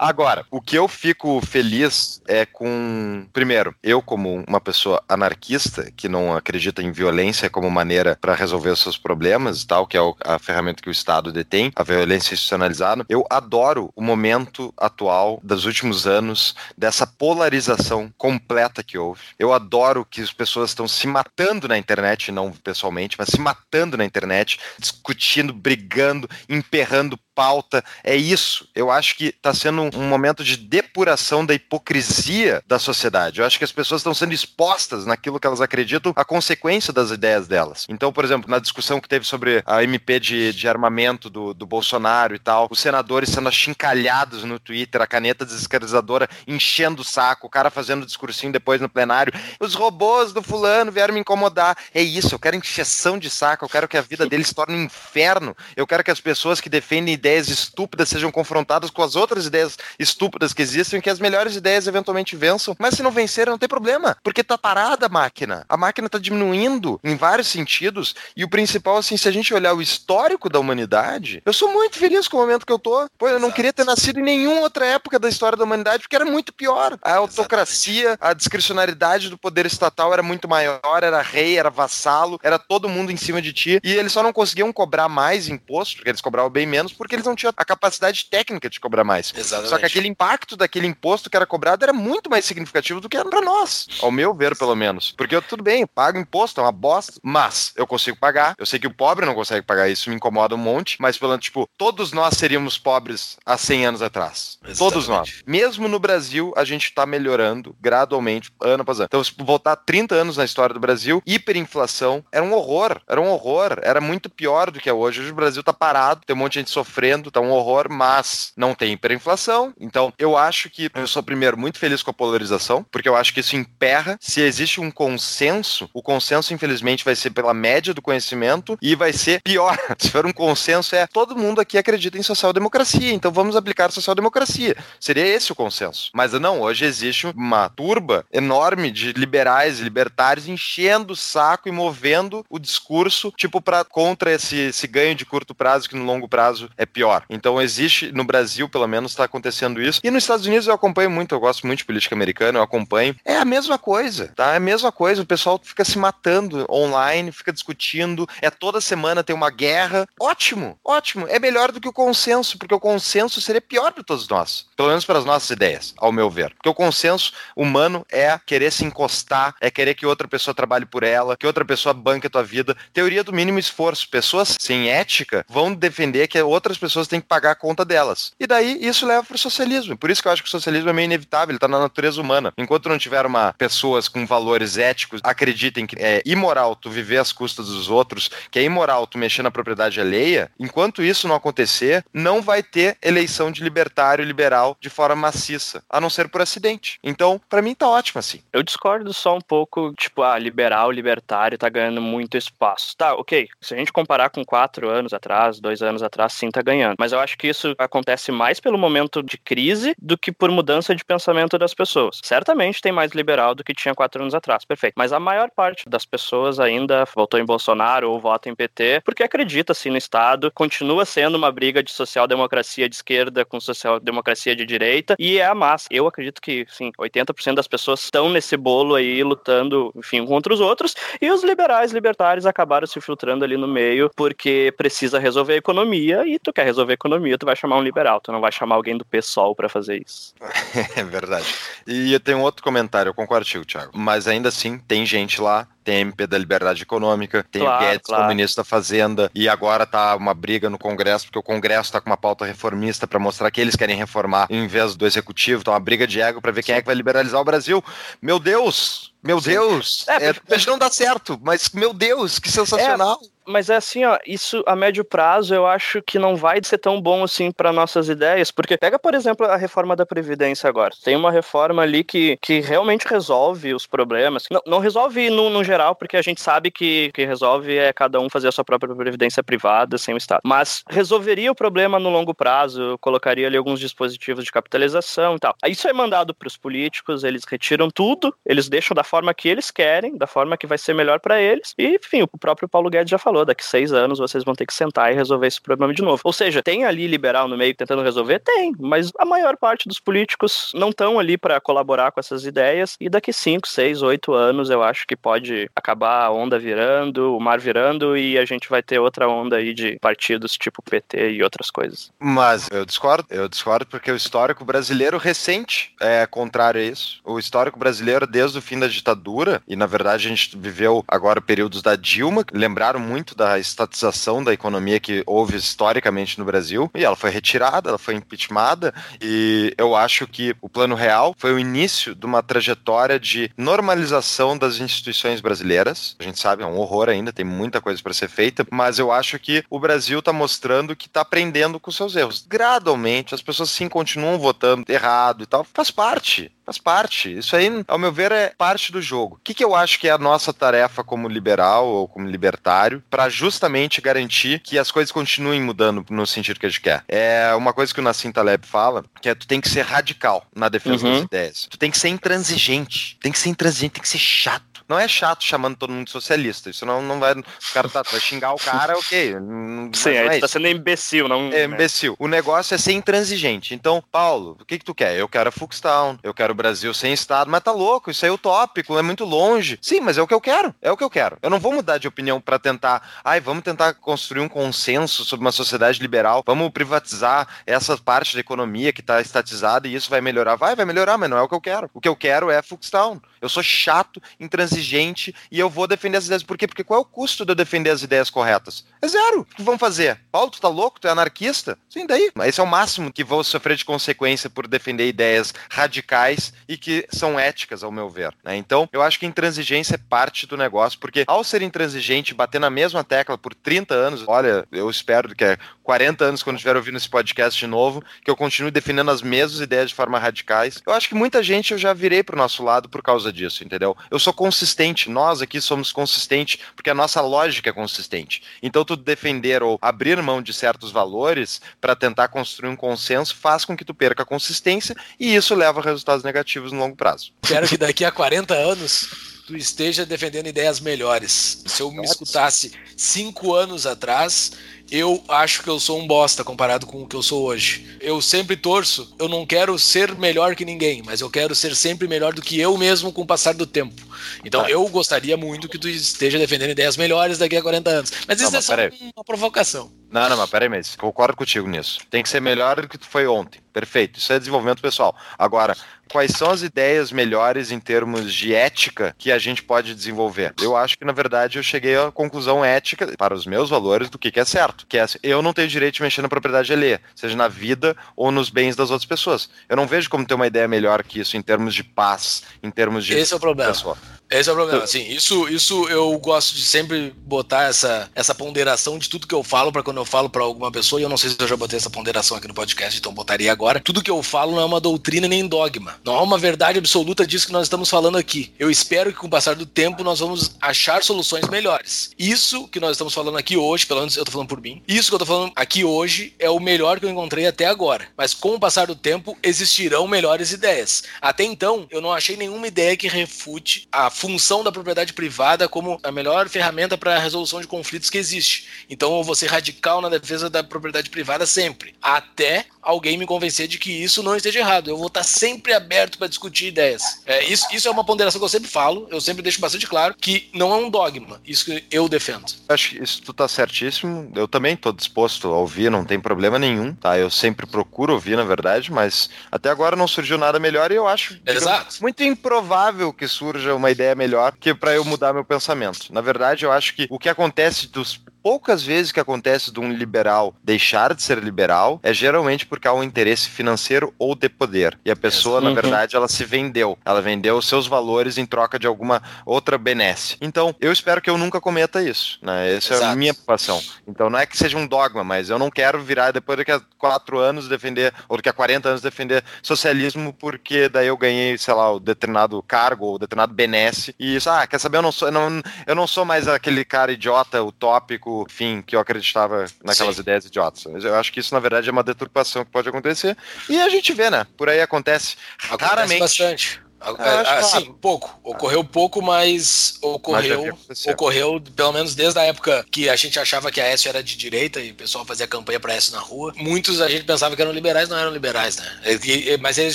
B: Agora, o que eu fico feliz é com. Primeiro, eu, como uma pessoa anarquista, que não acredita em violência como maneira para resolver os seus problemas e tal, que é a ferramenta que o Estado detém, a violência institucionalizada, eu adoro o momento atual dos últimos anos, dessa polarização completa que houve. Eu adoro que as pessoas estão se matando na internet, não pessoalmente, mas se matando na internet, discutindo, brigando, emperrando pauta. É isso. Eu acho que está sendo um momento de depuração da hipocrisia da sociedade. Eu acho que as pessoas estão sendo expostas naquilo que elas acreditam, a consequência das ideias delas. Então, por exemplo, na discussão que teve sobre a MP de, de armamento do, do Bolsonaro e tal, os senadores sendo achincalhados no Twitter, a caneta desescravizadora enchendo o saco, o cara fazendo discursinho depois no plenário. Os robôs do fulano vieram me incomodar. É isso, eu quero encheção de saco, eu quero que a vida deles torne um inferno. Eu quero que as pessoas que defendem ideias ideias estúpidas sejam confrontadas com as outras ideias estúpidas que existem e que as melhores ideias eventualmente vençam. Mas se não vencerem, não tem problema, porque tá parada a máquina. A máquina tá diminuindo em vários sentidos e o principal, assim, se a gente olhar o histórico da humanidade, eu sou muito feliz com o momento que eu tô. Pô, eu não Exato. queria ter nascido em nenhuma outra época da história da humanidade porque era muito pior. A autocracia, a discricionariedade do poder estatal era muito maior, era rei, era vassalo, era todo mundo em cima de ti e eles só não conseguiam cobrar mais imposto, porque eles cobravam bem menos, porque eles não tinham a capacidade técnica de cobrar mais. Exatamente. Só que aquele impacto daquele imposto que era cobrado era muito mais significativo do que era para nós, ao meu ver, pelo menos. Porque eu, tudo bem, pago imposto, é uma bosta, mas eu consigo pagar. Eu sei que o pobre não consegue pagar isso, me incomoda um monte, mas pelo tipo, todos nós seríamos pobres há 100 anos atrás. Exatamente. Todos nós. Mesmo no Brasil, a gente está melhorando gradualmente, ano após ano. Então, se voltar 30 anos na história do Brasil, hiperinflação era um horror, era um horror, era muito pior do que é hoje. Hoje o Brasil tá parado, tem um monte de gente sofrendo, tá um horror, mas não tem hiperinflação. Então, eu acho que eu sou primeiro muito feliz com a polarização, porque eu acho que isso emperra. Se existe um consenso, o consenso infelizmente vai ser pela média do conhecimento e vai ser pior. [LAUGHS] Se for um consenso é todo mundo aqui acredita em social-democracia, então vamos aplicar social-democracia. Seria esse o consenso. Mas não, hoje existe uma turba enorme de liberais e libertários enchendo o saco e movendo o discurso tipo para contra esse, esse ganho de curto prazo que no longo prazo é pior. Então existe no Brasil, pelo menos, está acontecendo isso. E nos Estados Unidos eu acompanho muito, eu gosto muito de política americana, eu acompanho. É a mesma coisa, tá? É a mesma coisa. O pessoal fica se matando online, fica discutindo. É toda semana tem uma guerra. Ótimo, ótimo. É melhor do que o consenso, porque o consenso seria pior para todos nós. Pelo menos para as nossas ideias, ao meu ver. Porque o consenso humano é querer se encostar, é querer que outra pessoa trabalhe por ela, que outra pessoa banque a tua vida. Teoria do mínimo esforço. Pessoas sem ética vão defender que outras pessoas têm que pagar a conta delas. E daí isso leva para o socialismo. Por isso que eu acho que o socialismo é meio inevitável, ele está na natureza humana. Enquanto não tiver uma pessoas com valores éticos acreditem que é imoral tu viver às custas dos outros, que é imoral tu mexer na propriedade alheia, enquanto isso não acontecer, não vai ter eleição de libertário liberal de forma maciça, a não ser por acidente. Então, para mim tá ótimo assim.
C: Eu discordo só um pouco, tipo, ah, liberal, libertário tá ganhando muito espaço. Tá, ok. Se a gente comparar com quatro anos atrás, dois anos atrás, sim tá ganhando. Mas eu acho que isso acontece mais pelo momento de crise do que por mudança de pensamento das pessoas. Certamente tem mais liberal do que tinha quatro anos atrás, perfeito. Mas a maior parte das pessoas ainda votou em Bolsonaro ou vota em PT porque acredita assim no Estado, continua sendo uma briga de social-democracia de esquerda com social-democracia de direita e é a massa. Eu acredito que, sim, 80% das pessoas estão nesse bolo aí lutando, enfim, contra os outros e os liberais, libertários acabaram se filtrando ali no meio porque precisa resolver a economia e tu quer resolver a economia, tu vai chamar um liberal, tu não vai chamar alguém do PSOL para fazer isso. [LAUGHS]
B: É verdade. E eu tenho outro comentário, eu concordo contigo, Thiago. Mas ainda assim, tem gente lá tem MP da Liberdade Econômica, tem claro, o Guedes, claro. comunista da Fazenda, e agora tá uma briga no Congresso, porque o Congresso tá com uma pauta reformista para mostrar que eles querem reformar em vez do Executivo, tá uma briga de ego para ver quem é que vai liberalizar o Brasil. Meu Deus! Meu Deus! É, é, não dá certo, mas meu Deus, que sensacional!
C: É, mas é assim, ó, isso a médio prazo eu acho que não vai ser tão bom assim para nossas ideias, porque pega, por exemplo, a reforma da Previdência agora. Tem uma reforma ali que, que realmente resolve os problemas. Não, não resolve no, no geral, porque a gente sabe que que resolve é cada um fazer a sua própria previdência privada sem o Estado. Mas resolveria o problema no longo prazo, colocaria ali alguns dispositivos de capitalização e tal. Isso é mandado para os políticos, eles retiram tudo, eles deixam da forma que eles querem, da forma que vai ser melhor para eles. E, enfim, o próprio Paulo Guedes já falou, daqui seis anos vocês vão ter que sentar e resolver esse problema de novo. Ou seja, tem ali liberal no meio tentando resolver? Tem, mas a maior parte dos políticos não estão ali para colaborar com essas ideias. E daqui cinco, seis, oito anos eu acho que pode acabar a onda virando, o mar virando e a gente vai ter outra onda aí de partidos tipo PT e outras coisas.
B: Mas eu discordo, eu discordo porque o histórico brasileiro recente é contrário a isso. O histórico brasileiro desde o fim da ditadura e na verdade a gente viveu agora períodos da Dilma, lembraram muito da estatização da economia que houve historicamente no Brasil. E ela foi retirada, ela foi impeachmentada. E eu acho que o Plano Real foi o início de uma trajetória de normalização das instituições brasileiras. A gente sabe, é um horror ainda, tem muita coisa para ser feita, mas eu acho que o Brasil está mostrando que está aprendendo com seus erros. Gradualmente, as pessoas sim continuam votando errado e tal, faz parte Faz parte. Isso aí, ao meu ver, é parte do jogo. O que, que eu acho que é a nossa tarefa como liberal ou como libertário para justamente garantir que as coisas continuem mudando no sentido que a gente quer? É uma coisa que o Nassim Taleb fala, que é tu tem que ser radical na defesa uhum. das ideias. Tu tem que ser intransigente. Tem que ser intransigente, tem que ser chato. Não é chato chamando todo mundo de socialista. Isso não, não vai. O cara tá, vai xingar o cara, ok. [LAUGHS]
C: Não, Sim, aí é tu tá sendo imbecil, não.
B: É imbecil. O negócio é ser intransigente. Então, Paulo, o que, que tu quer? Eu quero a Fuxtown, eu quero o Brasil sem Estado, mas tá louco, isso é utópico, é muito longe. Sim, mas é o que eu quero. É o que eu quero. Eu não vou mudar de opinião para tentar. Ai, vamos tentar construir um consenso sobre uma sociedade liberal. Vamos privatizar essa parte da economia que tá estatizada e isso vai melhorar. Vai, vai melhorar, mas não é o que eu quero. O que eu quero é Fuxtown. Eu sou chato, intransigente e eu vou defender as ideias. Por quê? Porque qual é o custo de eu defender as ideias corretas? É zero. O que vão fazer? Paulo, tu tá louco? Tu é anarquista? Sim, daí. Esse é o máximo que vou sofrer de consequência por defender ideias radicais e que são éticas, ao meu ver. Né? Então, eu acho que intransigência é parte do negócio, porque ao ser intransigente, bater na mesma tecla por 30 anos, olha, eu espero que é 40 anos, quando estiver ouvindo esse podcast de novo, que eu continue defendendo as mesmas ideias de forma radicais. Eu acho que muita gente eu já virei pro nosso lado por causa disso, entendeu? Eu sou consistente, nós aqui somos consistentes, porque a nossa lógica é consistente. Então, tu defender ou abrir mão de certos valores para tentar construir um consenso faz com que tu perca a consistência e isso leva a resultados negativos no longo prazo.
A: Quero que daqui a 40 anos tu esteja defendendo ideias melhores. Se eu me escutasse cinco anos atrás, eu acho que eu sou um bosta comparado com o que eu sou hoje. Eu sempre torço, eu não quero ser melhor que ninguém, mas eu quero ser sempre melhor do que eu mesmo com o passar do tempo. Então tá. eu gostaria muito que tu esteja defendendo ideias melhores daqui a 40 anos. Mas isso não, mas é só uma provocação.
B: Não, não, mas peraí, mas concordo contigo nisso. Tem que ser melhor do que tu foi ontem. Perfeito. Isso é desenvolvimento pessoal. Agora, quais são as ideias melhores em termos de ética que a gente pode desenvolver? Eu acho que, na verdade, eu cheguei à conclusão ética para os meus valores do que, que é certo. Que é eu não tenho direito de mexer na propriedade alheia, seja na vida ou nos bens das outras pessoas. Eu não vejo como ter uma ideia melhor que isso em termos de paz, em termos de.
A: Esse é o problema. Pessoa. Esse é o problema. Assim, isso, isso eu gosto de sempre botar essa, essa ponderação de tudo que eu falo para quando eu falo para alguma pessoa, e eu não sei se eu já botei essa ponderação aqui no podcast, então botaria agora. Tudo que eu falo não é uma doutrina nem dogma. Não há uma verdade absoluta disso que nós estamos falando aqui. Eu espero que com o passar do tempo nós vamos achar soluções melhores. Isso que nós estamos falando aqui hoje, pelo menos eu tô falando por mim, isso que eu tô falando aqui hoje é o melhor que eu encontrei até agora. Mas com o passar do tempo existirão melhores ideias. Até então, eu não achei nenhuma ideia que refute a função da propriedade privada como a melhor ferramenta para a resolução de conflitos que existe. Então eu vou ser radical na defesa da propriedade privada sempre, até alguém me convencer de que isso não esteja errado. Eu vou estar sempre aberto para discutir ideias. É, isso, isso é uma ponderação que eu sempre falo, eu sempre deixo bastante claro que não é um dogma, isso que eu defendo.
B: Acho que isso tu tá certíssimo. Eu também estou disposto a ouvir, não tem problema nenhum, tá? Eu sempre procuro ouvir, na verdade, mas até agora não surgiu nada melhor e eu acho
A: digamos,
B: muito improvável que surja uma ideia melhor que para eu mudar meu pensamento. Na verdade, eu acho que o que acontece dos poucas vezes que acontece de um liberal deixar de ser liberal é geralmente porque há um interesse financeiro ou de poder. E a pessoa, uhum. na verdade, ela se vendeu. Ela vendeu os seus valores em troca de alguma outra benesse. Então, eu espero que eu nunca cometa isso. Né? Essa Exato. é a minha preocupação. Então, não é que seja um dogma, mas eu não quero virar depois daqui a quatro anos defender, ou daqui a 40 anos defender socialismo porque daí eu ganhei, sei lá, o determinado cargo ou determinado benesse. E isso, ah, quer saber, eu não sou, eu não, eu não sou mais aquele cara idiota, utópico, fim que eu acreditava naquelas Sim. ideias idiotas. Eu acho que isso, na verdade, é uma deturpação que pode acontecer. E a gente vê, né? Por aí acontece, acontece raramente.
A: bastante. Assim, pouco. Ocorreu pouco, mas ocorreu, mas ocorreu pelo menos desde a época que a gente achava que a Aécio era de direita e o pessoal fazia campanha para Aécio na rua. Muitos a gente pensava que eram liberais, não eram liberais, né? E, mas eles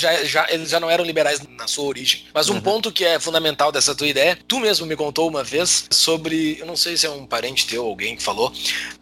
A: já, já, eles já não eram liberais na sua origem. Mas um uhum. ponto que é fundamental dessa tua ideia, tu mesmo me contou uma vez sobre, eu não sei se é um parente teu, alguém que falou,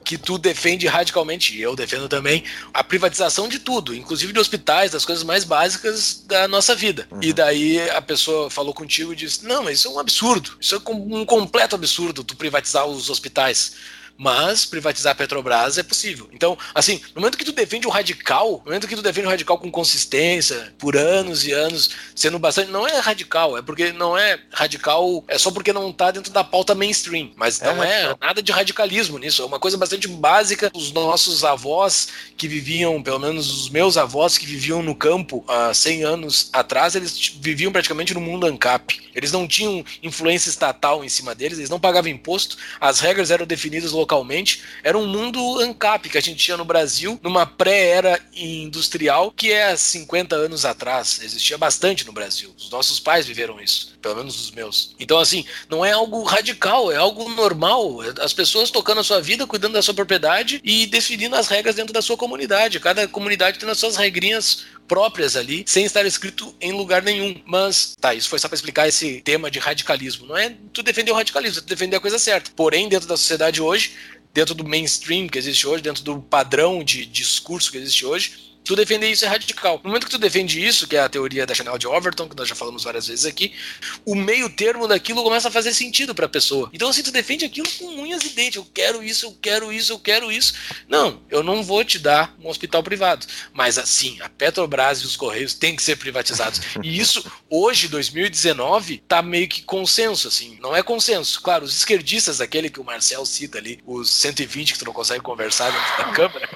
A: que tu defende radicalmente, e eu defendo também, a privatização de tudo, inclusive de hospitais, das coisas mais básicas da nossa vida. Uhum. E daí a pessoa falou contigo e disse: Não, mas isso é um absurdo. Isso é um completo absurdo tu privatizar os hospitais. Mas privatizar a Petrobras é possível. Então, assim, no momento que tu defende o radical, no momento que tu defende o radical com consistência, por anos e anos, sendo bastante. Não é radical, é porque não é radical, é só porque não tá dentro da pauta mainstream. Mas não é, é nada de radicalismo nisso. É uma coisa bastante básica. Os nossos avós que viviam, pelo menos os meus avós que viviam no campo há 100 anos atrás, eles viviam praticamente no mundo ANCAP. Eles não tinham influência estatal em cima deles, eles não pagavam imposto, as regras eram definidas localmente. Era um mundo ANCAP que a gente tinha no Brasil, numa pré-era industrial, que é 50 anos atrás. Existia bastante no Brasil. Os nossos pais viveram isso, pelo menos os meus. Então, assim, não é algo radical, é algo normal. As pessoas tocando a sua vida, cuidando da sua propriedade e definindo as regras dentro da sua comunidade. Cada comunidade tem as suas regrinhas próprias ali, sem estar escrito em lugar nenhum. Mas, tá, isso foi só para explicar esse tema de radicalismo. Não é tu defender o radicalismo, é tu defender a coisa certa. Porém, dentro da sociedade hoje, dentro do mainstream que existe hoje, dentro do padrão de discurso que existe hoje, tu defender isso é radical. No momento que tu defende isso, que é a teoria da Chanel de Overton, que nós já falamos várias vezes aqui, o meio termo daquilo começa a fazer sentido pra pessoa. Então, assim, tu defende aquilo com unhas e dentes. Eu quero isso, eu quero isso, eu quero isso. Não, eu não vou te dar um hospital privado. Mas, assim, a Petrobras e os Correios têm que ser privatizados. E isso, hoje, 2019, tá meio que consenso, assim. Não é consenso. Claro, os esquerdistas, aquele que o Marcel cita ali, os 120 que tu não consegue conversar dentro da Câmara,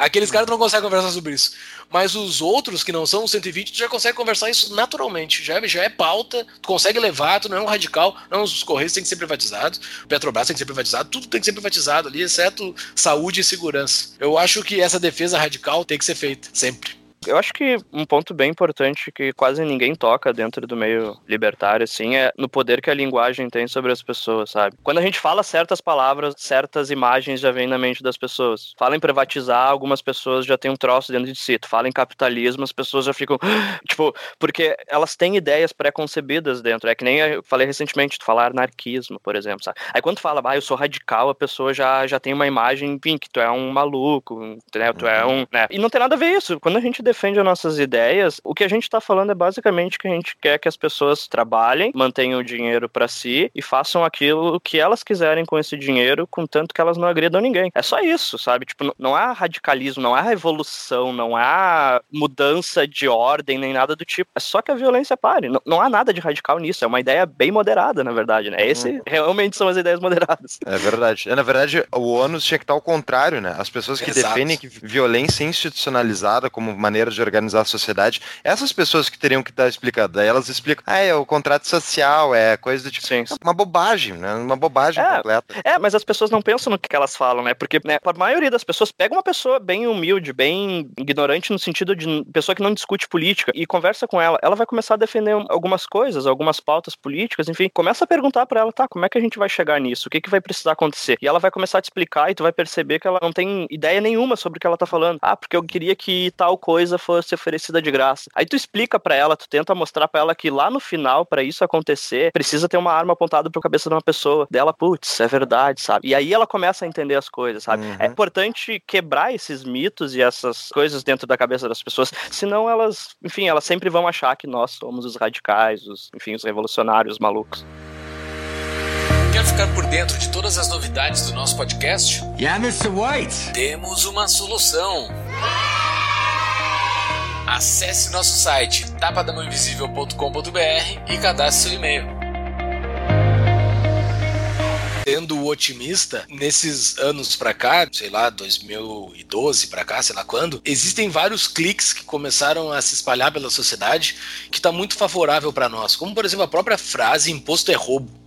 A: Aqueles caras não conseguem conversar sobre isso. Mas os outros que não são 120, tu já consegue conversar isso naturalmente. Já, já é pauta, tu consegue levar, tu não é um radical. Não, os Correios têm que ser privatizados, o Petrobras tem que ser privatizado, tudo tem que ser privatizado ali, exceto saúde e segurança. Eu acho que essa defesa radical tem que ser feita, sempre.
C: Eu acho que um ponto bem importante que quase ninguém toca dentro do meio libertário, assim, é no poder que a linguagem tem sobre as pessoas, sabe? Quando a gente fala certas palavras, certas imagens já vêm na mente das pessoas. Fala em privatizar, algumas pessoas já têm um troço dentro de si. Tu fala em capitalismo, as pessoas já ficam. [GASPS] tipo, porque elas têm ideias pré-concebidas dentro. É que nem eu falei recentemente, tu falar anarquismo, por exemplo, sabe? Aí quando tu fala, ah, eu sou radical, a pessoa já, já tem uma imagem, enfim, que tu é um maluco, né? Tu é um. Né? E não tem nada a ver isso. Quando a gente defende as nossas ideias, o que a gente está falando é basicamente que a gente quer que as pessoas trabalhem, mantenham o dinheiro para si e façam aquilo que elas quiserem com esse dinheiro, contanto que elas não agredam ninguém. É só isso, sabe? Tipo, não há radicalismo, não há revolução, não há mudança de ordem nem nada do tipo. É só que a violência pare. Não, não há nada de radical nisso. É uma ideia bem moderada, na verdade, né? Esse uhum. realmente são as ideias moderadas.
B: É verdade. É, na verdade, o ônus tinha que estar ao contrário, né? As pessoas que Exato. defendem que violência institucionalizada como maneira de organizar a sociedade, essas pessoas que teriam que estar explicando, elas explicam, ah, é o contrato social, é coisa do tipo, Sim. uma bobagem, né? Uma bobagem
C: é,
B: completa.
C: É, mas as pessoas não pensam no que elas falam, né? Porque, né, a maioria das pessoas pega uma pessoa bem humilde, bem ignorante no sentido de pessoa que não discute política e conversa com ela, ela vai começar a defender algumas coisas, algumas pautas políticas, enfim, começa a perguntar para ela, tá, como é que a gente vai chegar nisso? O que que vai precisar acontecer? E ela vai começar a te explicar e tu vai perceber que ela não tem ideia nenhuma sobre o que ela tá falando. Ah, porque eu queria que tal coisa fosse fosse oferecida de graça. Aí tu explica para ela, tu tenta mostrar para ela que lá no final, para isso acontecer, precisa ter uma arma apontada pra cabeça de uma pessoa. Dela, putz, é verdade, sabe? E aí ela começa a entender as coisas, sabe? Uhum. É importante quebrar esses mitos e essas coisas dentro da cabeça das pessoas, senão elas, enfim, elas sempre vão achar que nós somos os radicais, os, enfim, os revolucionários malucos.
A: Quer ficar por dentro de todas as novidades do nosso podcast?
D: Yeah, Mr. White.
A: Temos uma solução. Acesse nosso site tapadamãoinvisível.com.br e cadastre seu e-mail. Sendo otimista, nesses anos para cá, sei lá, 2012 para cá, sei lá quando, existem vários cliques que começaram a se espalhar pela sociedade que está muito favorável para nós. Como, por exemplo, a própria frase imposto é roubo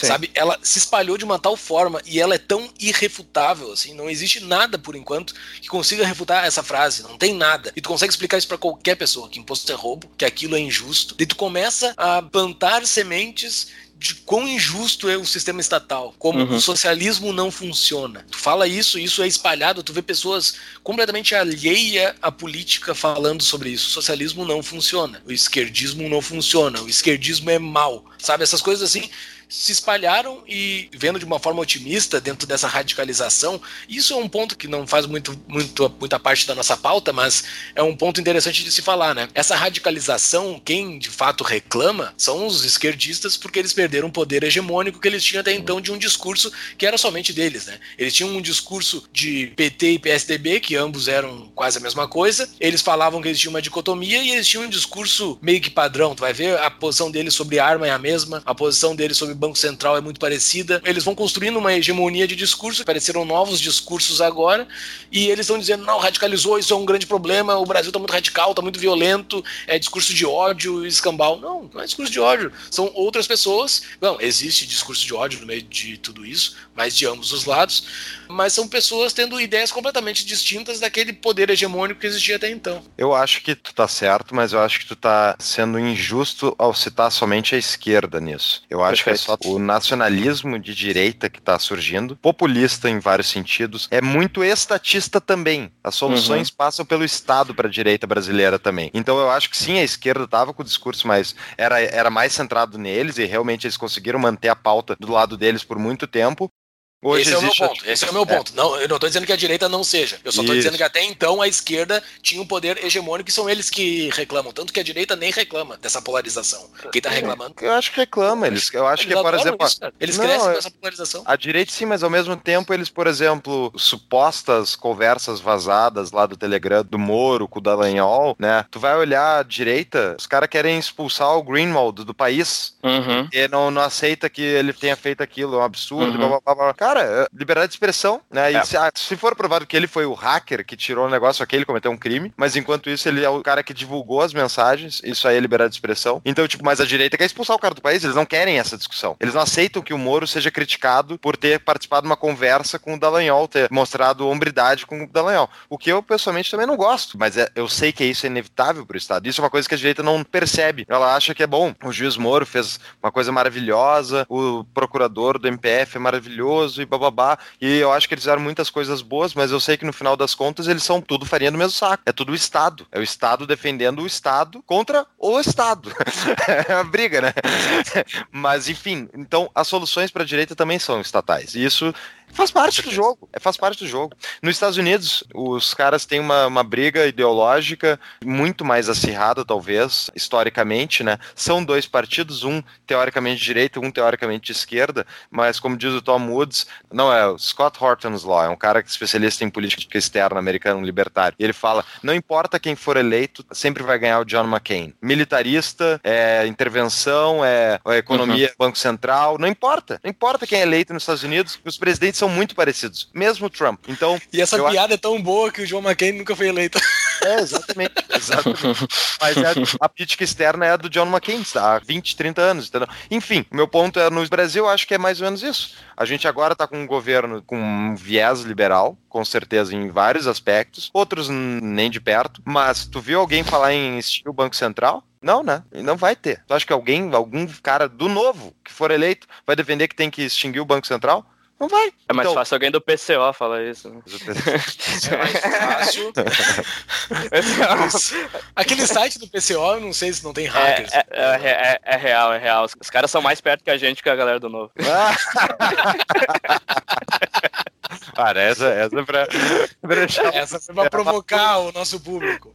A: Sim. sabe? Ela se espalhou de uma tal forma e ela é tão irrefutável, assim, não existe nada por enquanto que consiga refutar essa frase, não tem nada. E tu consegue explicar isso para qualquer pessoa, que imposto é roubo, que aquilo é injusto. E tu começa a plantar sementes de quão injusto é o sistema estatal, como uhum. o socialismo não funciona. Tu fala isso, isso é espalhado, tu vê pessoas completamente alheia à política falando sobre isso. O socialismo não funciona, o esquerdismo não funciona, o esquerdismo é mal, sabe? Essas coisas assim se espalharam e vendo de uma forma otimista dentro dessa radicalização. Isso é um ponto que não faz muito, muito muita parte da nossa pauta, mas é um ponto interessante de se falar, né? Essa radicalização, quem de fato reclama são os esquerdistas porque eles perderam o poder hegemônico que eles tinham até então de um discurso que era somente deles, né? Eles tinham um discurso de PT e PSDB, que ambos eram quase a mesma coisa. Eles falavam que eles tinham uma dicotomia e eles tinham um discurso meio que padrão. Tu vai ver a posição deles sobre arma é a mesma, a posição deles sobre Banco Central é muito parecida. Eles vão construindo uma hegemonia de discurso, apareceram novos discursos agora, e eles estão dizendo: não, radicalizou, isso é um grande problema, o Brasil está muito radical, está muito violento, é discurso de ódio, escambau. Não, não é discurso de ódio. São outras pessoas. Não, existe discurso de ódio no meio de tudo isso, mas de ambos os lados. Mas são pessoas tendo ideias completamente distintas daquele poder hegemônico que existia até então.
B: Eu acho que tu tá certo, mas eu acho que tu tá sendo injusto ao citar somente a esquerda nisso. Eu acho Perfeito. que é só o nacionalismo de direita que tá surgindo, populista em vários sentidos, é muito estatista também. As soluções uhum. passam pelo Estado para a direita brasileira também. Então eu acho que sim, a esquerda tava com o discurso mais era, era mais centrado neles e realmente eles conseguiram manter a pauta do lado deles por muito tempo,
A: Hoje esse é o meu ponto. Esse é o meu ponto. É. Não, eu não estou dizendo que a direita não seja. Eu só estou dizendo que até então a esquerda tinha um poder hegemônico e são eles que reclamam. Tanto que a direita nem reclama dessa polarização. Quem está reclamando?
B: Eu acho que reclama. Eles, eu acho eles que, por exemplo. Isso,
A: eles não, crescem com essa polarização.
B: A direita sim, mas ao mesmo tempo eles, por exemplo, supostas conversas vazadas lá do Telegram do Moro com o Dallagnol, né? Tu vai olhar a direita, os caras querem expulsar o Greenwald do país. Uhum. E não, não aceita que ele tenha feito aquilo. É um absurdo. Uhum. Blá, blá, blá. Cara, cara, é, liberdade de expressão, né? E é. se, se, for provado que ele foi o hacker que tirou o negócio aqui, ele cometeu um crime, mas enquanto isso ele é o cara que divulgou as mensagens, isso aí é liberdade de expressão. Então, tipo, mas a direita quer expulsar o cara do país, eles não querem essa discussão. Eles não aceitam que o Moro seja criticado por ter participado de uma conversa com o Dallagnol, ter mostrado hombridade com o Dallagnol. O que eu, pessoalmente, também não gosto, mas é, eu sei que isso é inevitável pro Estado. Isso é uma coisa que a direita não percebe. Ela acha que é bom. O juiz Moro fez uma coisa maravilhosa, o procurador do MPF é maravilhoso e bababá e eu acho que eles fizeram muitas coisas boas, mas eu sei que no final das contas eles são tudo farinha do mesmo saco. É tudo o Estado. É o Estado defendendo o Estado contra o Estado. [LAUGHS] é uma briga, né? [LAUGHS] mas enfim, então as soluções para a direita também são estatais. E isso Faz parte do jogo. É, faz parte do jogo. Nos Estados Unidos, os caras têm uma, uma briga ideológica muito mais acirrada, talvez, historicamente, né? São dois partidos, um teoricamente de direita, um teoricamente de esquerda, mas como diz o Tom Woods, não é o Scott Horton's Law, é um cara que é especialista em política externa americano libertário. E ele fala: não importa quem for eleito, sempre vai ganhar o John McCain. Militarista, é intervenção, é, é economia, uhum. Banco Central, não importa. Não importa quem é eleito nos Estados Unidos, os presidentes são muito parecidos, mesmo o Trump. Então,
A: e essa piada acho... é tão boa que o João McCain nunca foi eleito. [LAUGHS]
B: É, exatamente. exatamente. Mas é, a política externa é a do John McCain, há 20, 30 anos, entendeu? Enfim, meu ponto é, no Brasil, acho que é mais ou menos isso. A gente agora está com um governo com um viés liberal, com certeza em vários aspectos, outros nem de perto, mas tu viu alguém falar em estilo Banco Central? Não, né? Não vai ter. Tu acha que alguém, algum cara do novo que for eleito, vai defender que tem que extinguir o Banco Central? Não vai.
C: É mais então... fácil alguém do PCO falar isso. Né? [LAUGHS]
A: É mais fácil. Aquele site do PCO, eu não sei se não tem é, hackers.
C: É, é, é, é, real, é real. Os caras são mais perto que a gente que a galera do novo. [LAUGHS] [LAUGHS]
B: Cara, essa, essa é pra,
A: pra Essa foi pra provocar o nosso público.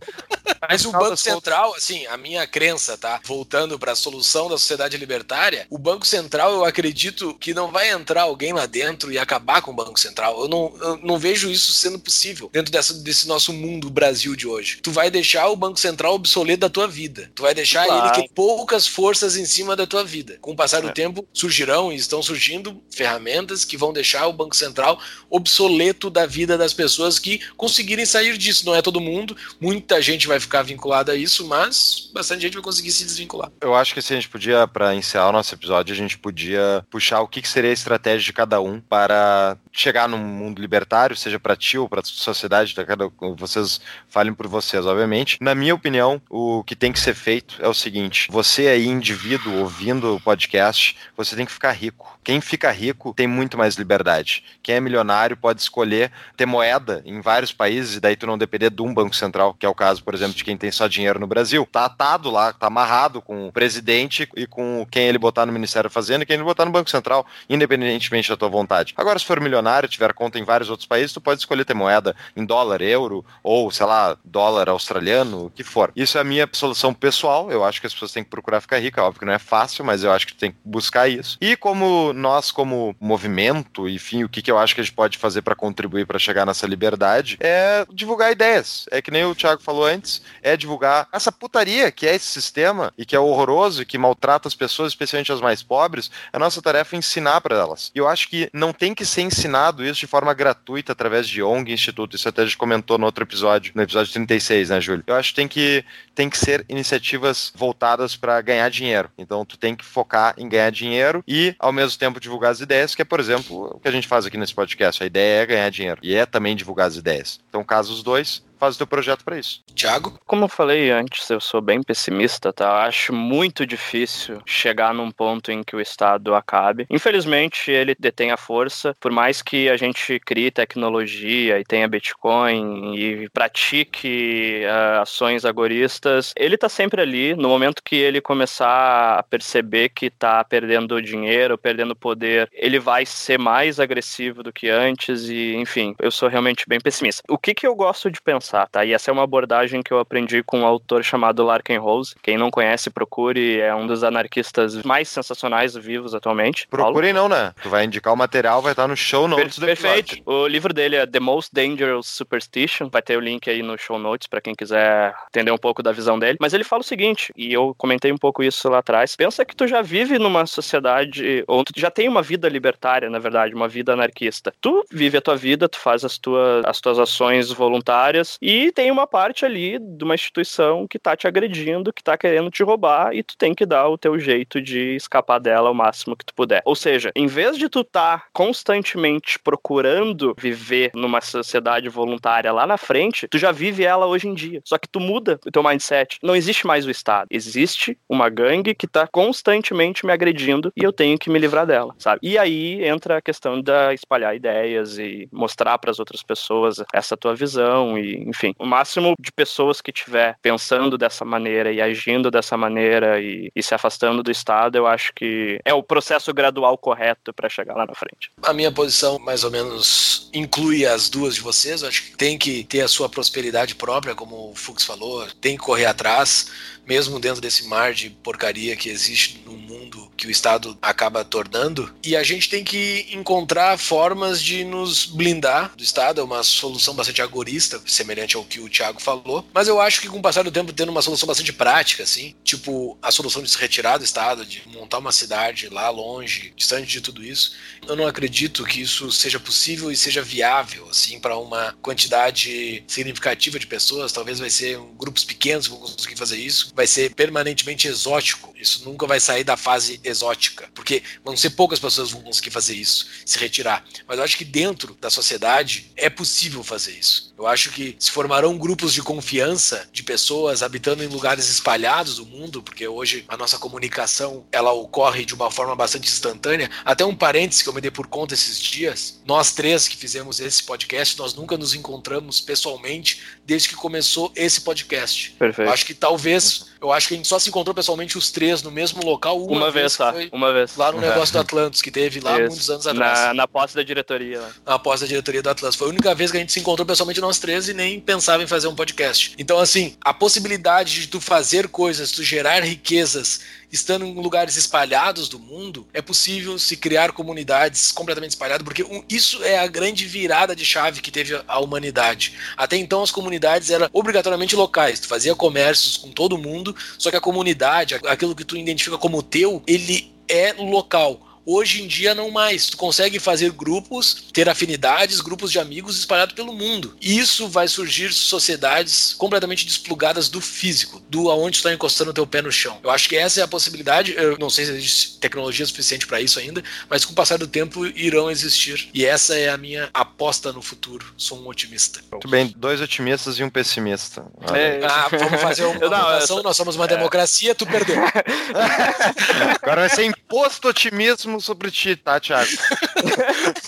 A: Mas o Banco Central, assim, a minha crença, tá? Voltando para a solução da sociedade libertária, o Banco Central, eu acredito que não vai entrar alguém lá dentro e acabar com o Banco Central. Eu não, eu não vejo isso sendo possível dentro dessa, desse nosso mundo Brasil de hoje. Tu vai deixar o Banco Central obsoleto da tua vida. Tu vai deixar claro. ele com poucas forças em cima da tua vida. Com o passar do é. tempo, surgirão e estão surgindo ferramentas que vão deixar o Banco Central obsoleto da vida das pessoas que conseguirem sair disso. Não é todo mundo, muita gente vai ficar vinculada a isso, mas bastante gente vai conseguir se desvincular.
B: Eu acho que se a gente podia, para encerrar o nosso episódio, a gente podia puxar o que, seria a estratégia de cada um para chegar num mundo libertário, seja para ti ou para sociedade, cada, vocês falem por vocês, obviamente. Na minha opinião, o que tem que ser feito é o seguinte: você aí, indivíduo, ouvindo o podcast, você tem que ficar rico. Quem fica rico tem muito mais liberdade. Quem é milionário pode escolher ter moeda em vários países e daí tu não depender de um banco central, que é o caso, por exemplo, de quem tem só dinheiro no Brasil. Tá atado lá, tá amarrado com o presidente e com quem ele botar no Ministério da Fazenda e quem ele botar no Banco Central, independentemente da tua vontade. Agora, se for milionário, tiver conta em vários outros países, tu pode escolher ter moeda em dólar, euro, ou, sei lá, dólar australiano, o que for. Isso é a minha solução pessoal. Eu acho que as pessoas têm que procurar ficar ricas. Óbvio que não é fácil, mas eu acho que tem que buscar isso. E como nós, como movimento, enfim, o que, que eu acho que a gente pode fazer para contribuir para chegar nessa liberdade é divulgar ideias. É que nem o Thiago falou antes, é divulgar essa putaria que é esse sistema e que é horroroso e que maltrata as pessoas, especialmente as mais pobres. A nossa tarefa é ensinar para elas. E eu acho que não tem que ser ensinado isso de forma gratuita através de ONG, instituto. Isso até a gente comentou no outro episódio, no episódio 36, né, Júlio? Eu acho que tem que, tem que ser iniciativas voltadas para ganhar dinheiro. Então, tu tem que focar em ganhar dinheiro e, ao mesmo tempo, divulgar as ideias, que é, por exemplo, o que a gente faz aqui nesse podcast. A ideia é ganhar dinheiro e é também divulgar as ideias. Então, caso os dois, faz o teu projeto para isso.
A: Tiago?
C: Como eu falei antes, eu sou bem pessimista, tá? Acho muito difícil chegar num ponto em que o Estado acabe. Infelizmente, ele detém a força, por mais que a gente crie tecnologia e tenha Bitcoin e pratique uh, ações agoristas, ele tá sempre ali. No momento que ele começar a perceber que tá perdendo dinheiro, perdendo poder, ele vai ser mais agressivo do que antes e, enfim, eu sou realmente bem pessimista. O que que eu gosto de pensar pensar, tá? E essa é uma abordagem que eu aprendi com um autor chamado Larkin Rose. Quem não conhece, procure, é um dos anarquistas mais sensacionais vivos atualmente.
B: Procure não, né? Tu vai indicar o material, vai estar no show notes
C: per Perfeito. O livro dele é The Most Dangerous Superstition, vai ter o link aí no show notes para quem quiser entender um pouco da visão dele. Mas ele fala o seguinte, e eu comentei um pouco isso lá atrás, pensa que tu já vive numa sociedade, ou tu já tem uma vida libertária, na verdade, uma vida anarquista. Tu vive a tua vida, tu faz as tuas, as tuas ações voluntárias, e tem uma parte ali de uma instituição que tá te agredindo, que tá querendo te roubar e tu tem que dar o teu jeito de escapar dela o máximo que tu puder. Ou seja, em vez de tu tá constantemente procurando viver numa sociedade voluntária lá na frente, tu já vive ela hoje em dia. Só que tu muda o teu mindset. Não existe mais o Estado. Existe uma gangue que tá constantemente me agredindo e eu tenho que me livrar dela, sabe? E aí entra a questão da espalhar ideias e mostrar para as outras pessoas essa tua visão e enfim, o máximo de pessoas que tiver pensando dessa maneira e agindo dessa maneira e, e se afastando do Estado, eu acho que é o processo gradual correto para chegar lá na frente.
A: A minha posição, mais ou menos, inclui as duas de vocês. Eu acho que tem que ter a sua prosperidade própria, como o Fux falou, tem que correr atrás, mesmo dentro desse mar de porcaria que existe no mundo que o Estado acaba tornando. E a gente tem que encontrar formas de nos blindar do Estado. É uma solução bastante agorista, semelhante ao que o Thiago falou. Mas eu acho que com o passar do tempo, tendo uma solução bastante prática, assim, tipo a solução de se retirar do Estado, de montar uma cidade lá longe, distante de tudo isso, eu não acredito que isso seja possível e seja viável, assim, para uma quantidade significativa de pessoas. Talvez vai ser grupos pequenos que vão conseguir fazer isso. Vai ser permanentemente exótico. Isso nunca vai sair da fase exótica, porque vão ser poucas pessoas que vão conseguir fazer isso, se retirar. Mas eu acho que dentro da sociedade é possível fazer isso. Eu acho que se formarão grupos de confiança de pessoas habitando em lugares espalhados do mundo, porque hoje a nossa comunicação ela ocorre de uma forma bastante instantânea. Até um parêntese que eu me dei por conta esses dias, nós três que fizemos esse podcast, nós nunca nos encontramos pessoalmente desde que começou esse podcast.
C: Perfeito.
A: Eu acho que talvez, eu acho que a gente só se encontrou pessoalmente os três no mesmo local uma,
C: uma vez, tá? Uma vez.
A: Lá no negócio do Atlantis, que teve lá Isso. muitos anos atrás.
C: Na, na posse da diretoria. Lá.
A: Na posse da diretoria do Atlantis. Foi a única vez que a gente se encontrou pessoalmente nós três e nem pensava em fazer um podcast. Então, assim, a possibilidade de tu fazer coisas, tu gerar riquezas estando em lugares espalhados do mundo, é possível se criar comunidades completamente espalhadas, porque isso é a grande virada de chave que teve a humanidade. Até então as comunidades eram obrigatoriamente locais, tu fazia comércios com todo mundo, só que a comunidade, aquilo que tu identifica como teu, ele é local. Hoje em dia não mais. Tu consegue fazer grupos, ter afinidades, grupos de amigos espalhados pelo mundo. Isso vai surgir sociedades completamente desplugadas do físico, do aonde tu está encostando o teu pé no chão. Eu acho que essa é a possibilidade. Eu não sei se existe tecnologia suficiente para isso ainda, mas com o passar do tempo irão existir. E essa é a minha aposta no futuro. Sou um otimista.
B: Muito bem, dois otimistas e um pessimista.
A: É. Ah, vamos fazer uma [LAUGHS] votação. Nós somos uma é. democracia, tu perdeu. [LAUGHS]
B: Agora vai ser imposto otimismo otimismo sobre ti, tá, Thiago?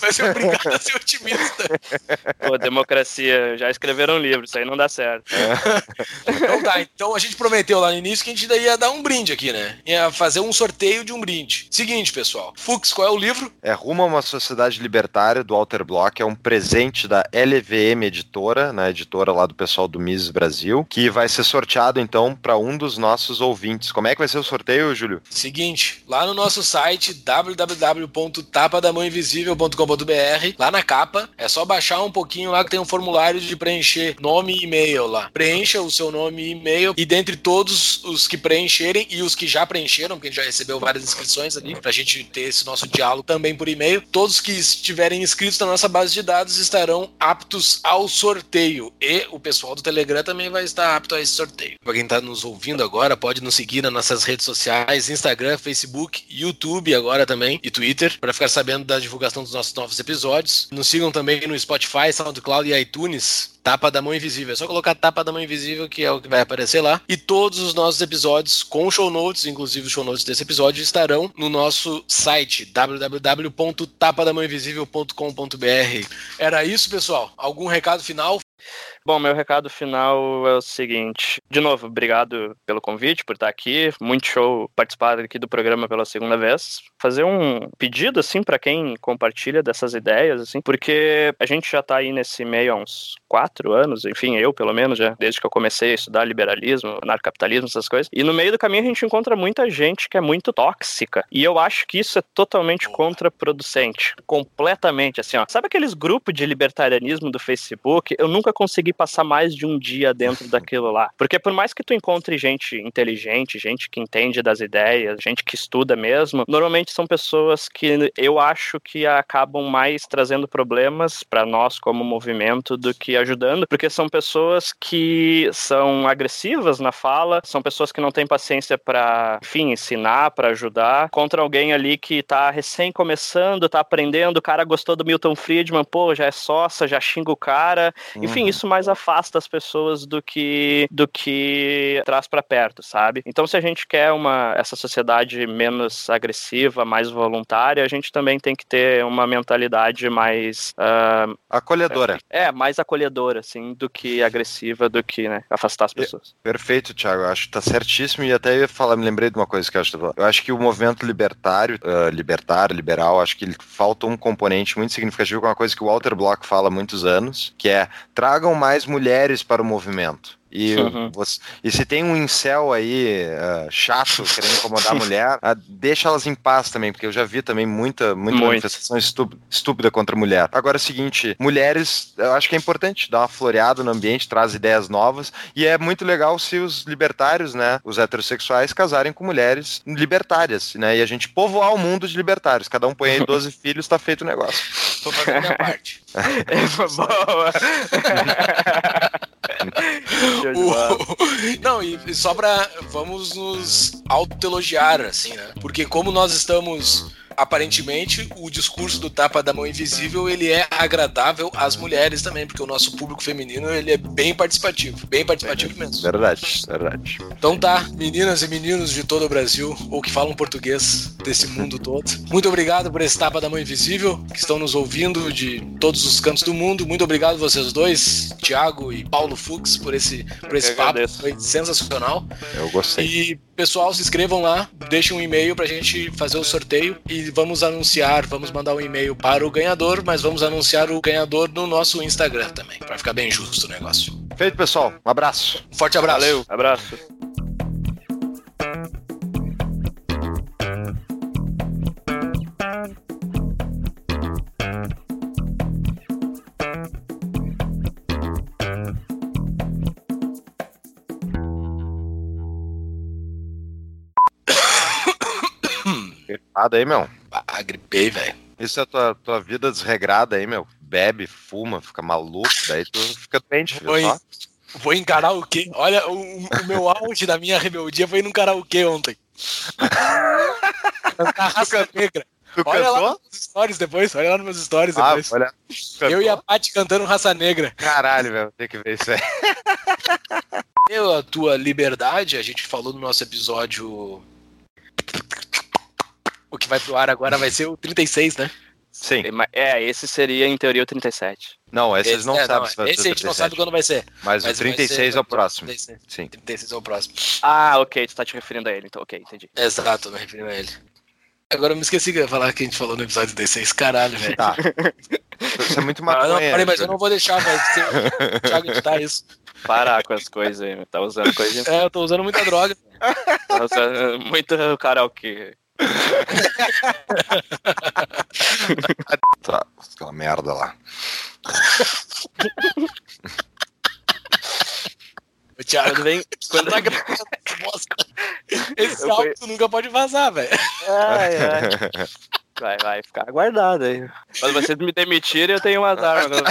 A: Vai ser obrigado a ser otimista.
C: Pô, democracia, já escreveram um livro, isso aí não dá certo.
A: Então tá, então a gente prometeu lá no início que a gente ia dar um brinde aqui, né? Ia fazer um sorteio de um brinde. Seguinte, pessoal. Fux, qual é o livro?
B: É Rumo a uma Sociedade Libertária, do Walter Block. É um presente da LVM Editora, na né, editora lá do pessoal do Mises Brasil, que vai ser sorteado, então, para um dos nossos ouvintes. Como é que vai ser o sorteio, Júlio?
A: Seguinte, lá no nosso site www.tapadamãoinvisível.com.br, lá na capa, é só baixar um pouquinho lá que tem um formulário de preencher nome e e-mail lá. Preencha o seu nome e e-mail e dentre todos os que preencherem e os que já preencheram, porque a gente já recebeu várias inscrições ali, pra gente ter esse nosso diálogo também por e-mail, todos que estiverem inscritos na nossa base de dados estarão aptos ao sorteio. E o pessoal do Telegram também vai estar apto a esse sorteio. Pra quem tá nos ouvindo agora, pode nos seguir nas nossas redes sociais, Instagram, Facebook, YouTube agora também e Twitter, para ficar sabendo da divulgação dos nossos novos episódios. Nos sigam também no Spotify, SoundCloud e iTunes Tapa da Mão Invisível. É só colocar Tapa da Mão Invisível, que é o que vai aparecer lá. E todos os nossos episódios, com show notes, inclusive os show notes desse episódio, estarão no nosso site www.tapadamãoinvisível.com.br. Era isso, pessoal. Algum recado final?
C: Bom, meu recado final é o seguinte. De novo, obrigado pelo convite, por estar aqui. Muito show participar aqui do programa pela segunda vez. Fazer um pedido, assim, para quem compartilha dessas ideias, assim, porque a gente já está aí nesse meio há uns quatro anos, enfim, eu pelo menos, já, desde que eu comecei a estudar liberalismo, anarcapitalismo, essas coisas. E no meio do caminho a gente encontra muita gente que é muito tóxica. E eu acho que isso é totalmente contraproducente. Completamente, assim, ó. Sabe aqueles grupos de libertarianismo do Facebook? Eu nunca consegui passar mais de um dia dentro daquilo lá. Porque por mais que tu encontre gente inteligente, gente que entende das ideias, gente que estuda mesmo, normalmente são pessoas que eu acho que acabam mais trazendo problemas para nós como movimento do que ajudando, porque são pessoas que são agressivas na fala, são pessoas que não têm paciência para, enfim, ensinar, para ajudar, contra alguém ali que tá recém começando, tá aprendendo, o cara gostou do Milton Friedman, pô, já é sócia, já xinga o cara. Enfim, uhum. isso mais afasta as pessoas do que do que traz para perto, sabe? Então, se a gente quer uma essa sociedade menos agressiva, mais voluntária, a gente também tem que ter uma mentalidade mais uh,
B: acolhedora.
C: É, mais acolhedora, assim, do que agressiva, do que né, afastar as pessoas.
B: Perfeito, Thiago. Eu acho que tá certíssimo e até eu ia falar, me lembrei de uma coisa que eu acho. Eu acho que o movimento libertário, uh, libertário, liberal, acho que falta um componente muito significativo, que é uma coisa que o Walter Block fala há muitos anos, que é tragam mais mulheres para o movimento. E, uhum. você, e se tem um incel aí uh, chato querendo incomodar a mulher, uh, deixa elas em paz também, porque eu já vi também muita, muita Muito. manifestação estúpida, estúpida contra a mulher. Agora é o seguinte: mulheres, eu acho que é importante dar uma floreada no ambiente, traz ideias novas, e é muito legal se os libertários, né, os heterossexuais, casarem com mulheres libertárias, né, e a gente povoar o mundo de libertários. Cada um põe aí [LAUGHS] 12 filhos, tá feito o negócio.
A: Tô fazendo a minha [LAUGHS] parte.
C: é, boa. [LAUGHS]
A: o... Não, e só pra. Vamos nos autoelogiar, assim, né? Porque como nós estamos aparentemente o discurso do tapa da mão invisível ele é agradável às mulheres também, porque o nosso público feminino ele é bem participativo, bem participativo mesmo.
B: Verdade, verdade.
A: Então tá, meninas e meninos de todo o Brasil ou que falam português desse mundo todo, muito obrigado por esse tapa da mão invisível que estão nos ouvindo de todos os cantos do mundo. Muito obrigado vocês dois, Thiago e Paulo Fux, por esse por esse papo, agradeço. foi sensacional.
B: Eu gostei.
A: E pessoal, se inscrevam lá, deixem um e-mail pra gente fazer o sorteio e vamos anunciar, vamos mandar um e-mail para o ganhador, mas vamos anunciar o ganhador no nosso Instagram também, para ficar bem justo o negócio.
B: Feito, pessoal. Um abraço.
A: Um forte abraço.
C: Valeu. Abraço. [COUGHS]
B: gripado aí, meu?
A: Ah, gripei, velho.
B: Isso é a tua, tua vida desregrada aí, meu. Bebe, fuma, fica maluco, daí tu fica doente,
A: vou, viu, vou em karaokê. Olha, o, o meu auge da minha rebeldia foi num karaokê ontem. [LAUGHS] Cantar raça negra.
B: Tu
A: olha
B: cantou?
A: lá nos stories depois, olha lá nos meus stories
B: ah,
A: depois.
B: Olha.
A: Eu e a Paty cantando Raça Negra.
B: Caralho, velho, tem que ver isso aí. [LAUGHS]
A: Eu, a tua liberdade, a gente falou no nosso episódio O que vai pro ar agora vai ser o 36, né?
B: Sim.
C: É, esse seria em teoria o 37.
B: Não, esse, eles não
A: é,
B: sabem se vai
A: Esse a gente não
B: 37.
A: sabe quando vai ser.
B: Mas,
A: Mas
B: o
A: vai
B: 36
A: ser-
B: é o próximo.
A: 36.
B: Sim.
A: 36 é o próximo.
C: Ah, ok, tu tá te referindo a ele, então ok, entendi.
A: Exato, me referindo a ele. Agora eu me esqueci que eu ia falar que a gente falou no episódio 16. Caralho, velho.
B: Tá. Isso é muito [LAUGHS]
A: Ah,
B: maconha.
A: não, peraí, mas eu não vou deixar, ser o [LAUGHS] Thiago editar isso.
C: Parar com as coisas aí, tá usando coisa de...
A: É, eu tô usando muita droga.
C: tá usando muito karaokê.
B: Tá, aquela merda lá.
A: O Thiago
C: vem... [LAUGHS]
A: quando tá gravando. Esse
C: Eu
A: áudio nunca pode vazar, velho.
C: Ai, ai. Vai, vai ficar aguardado aí. Quando vocês me demitirem, eu tenho umas [LAUGHS] armas.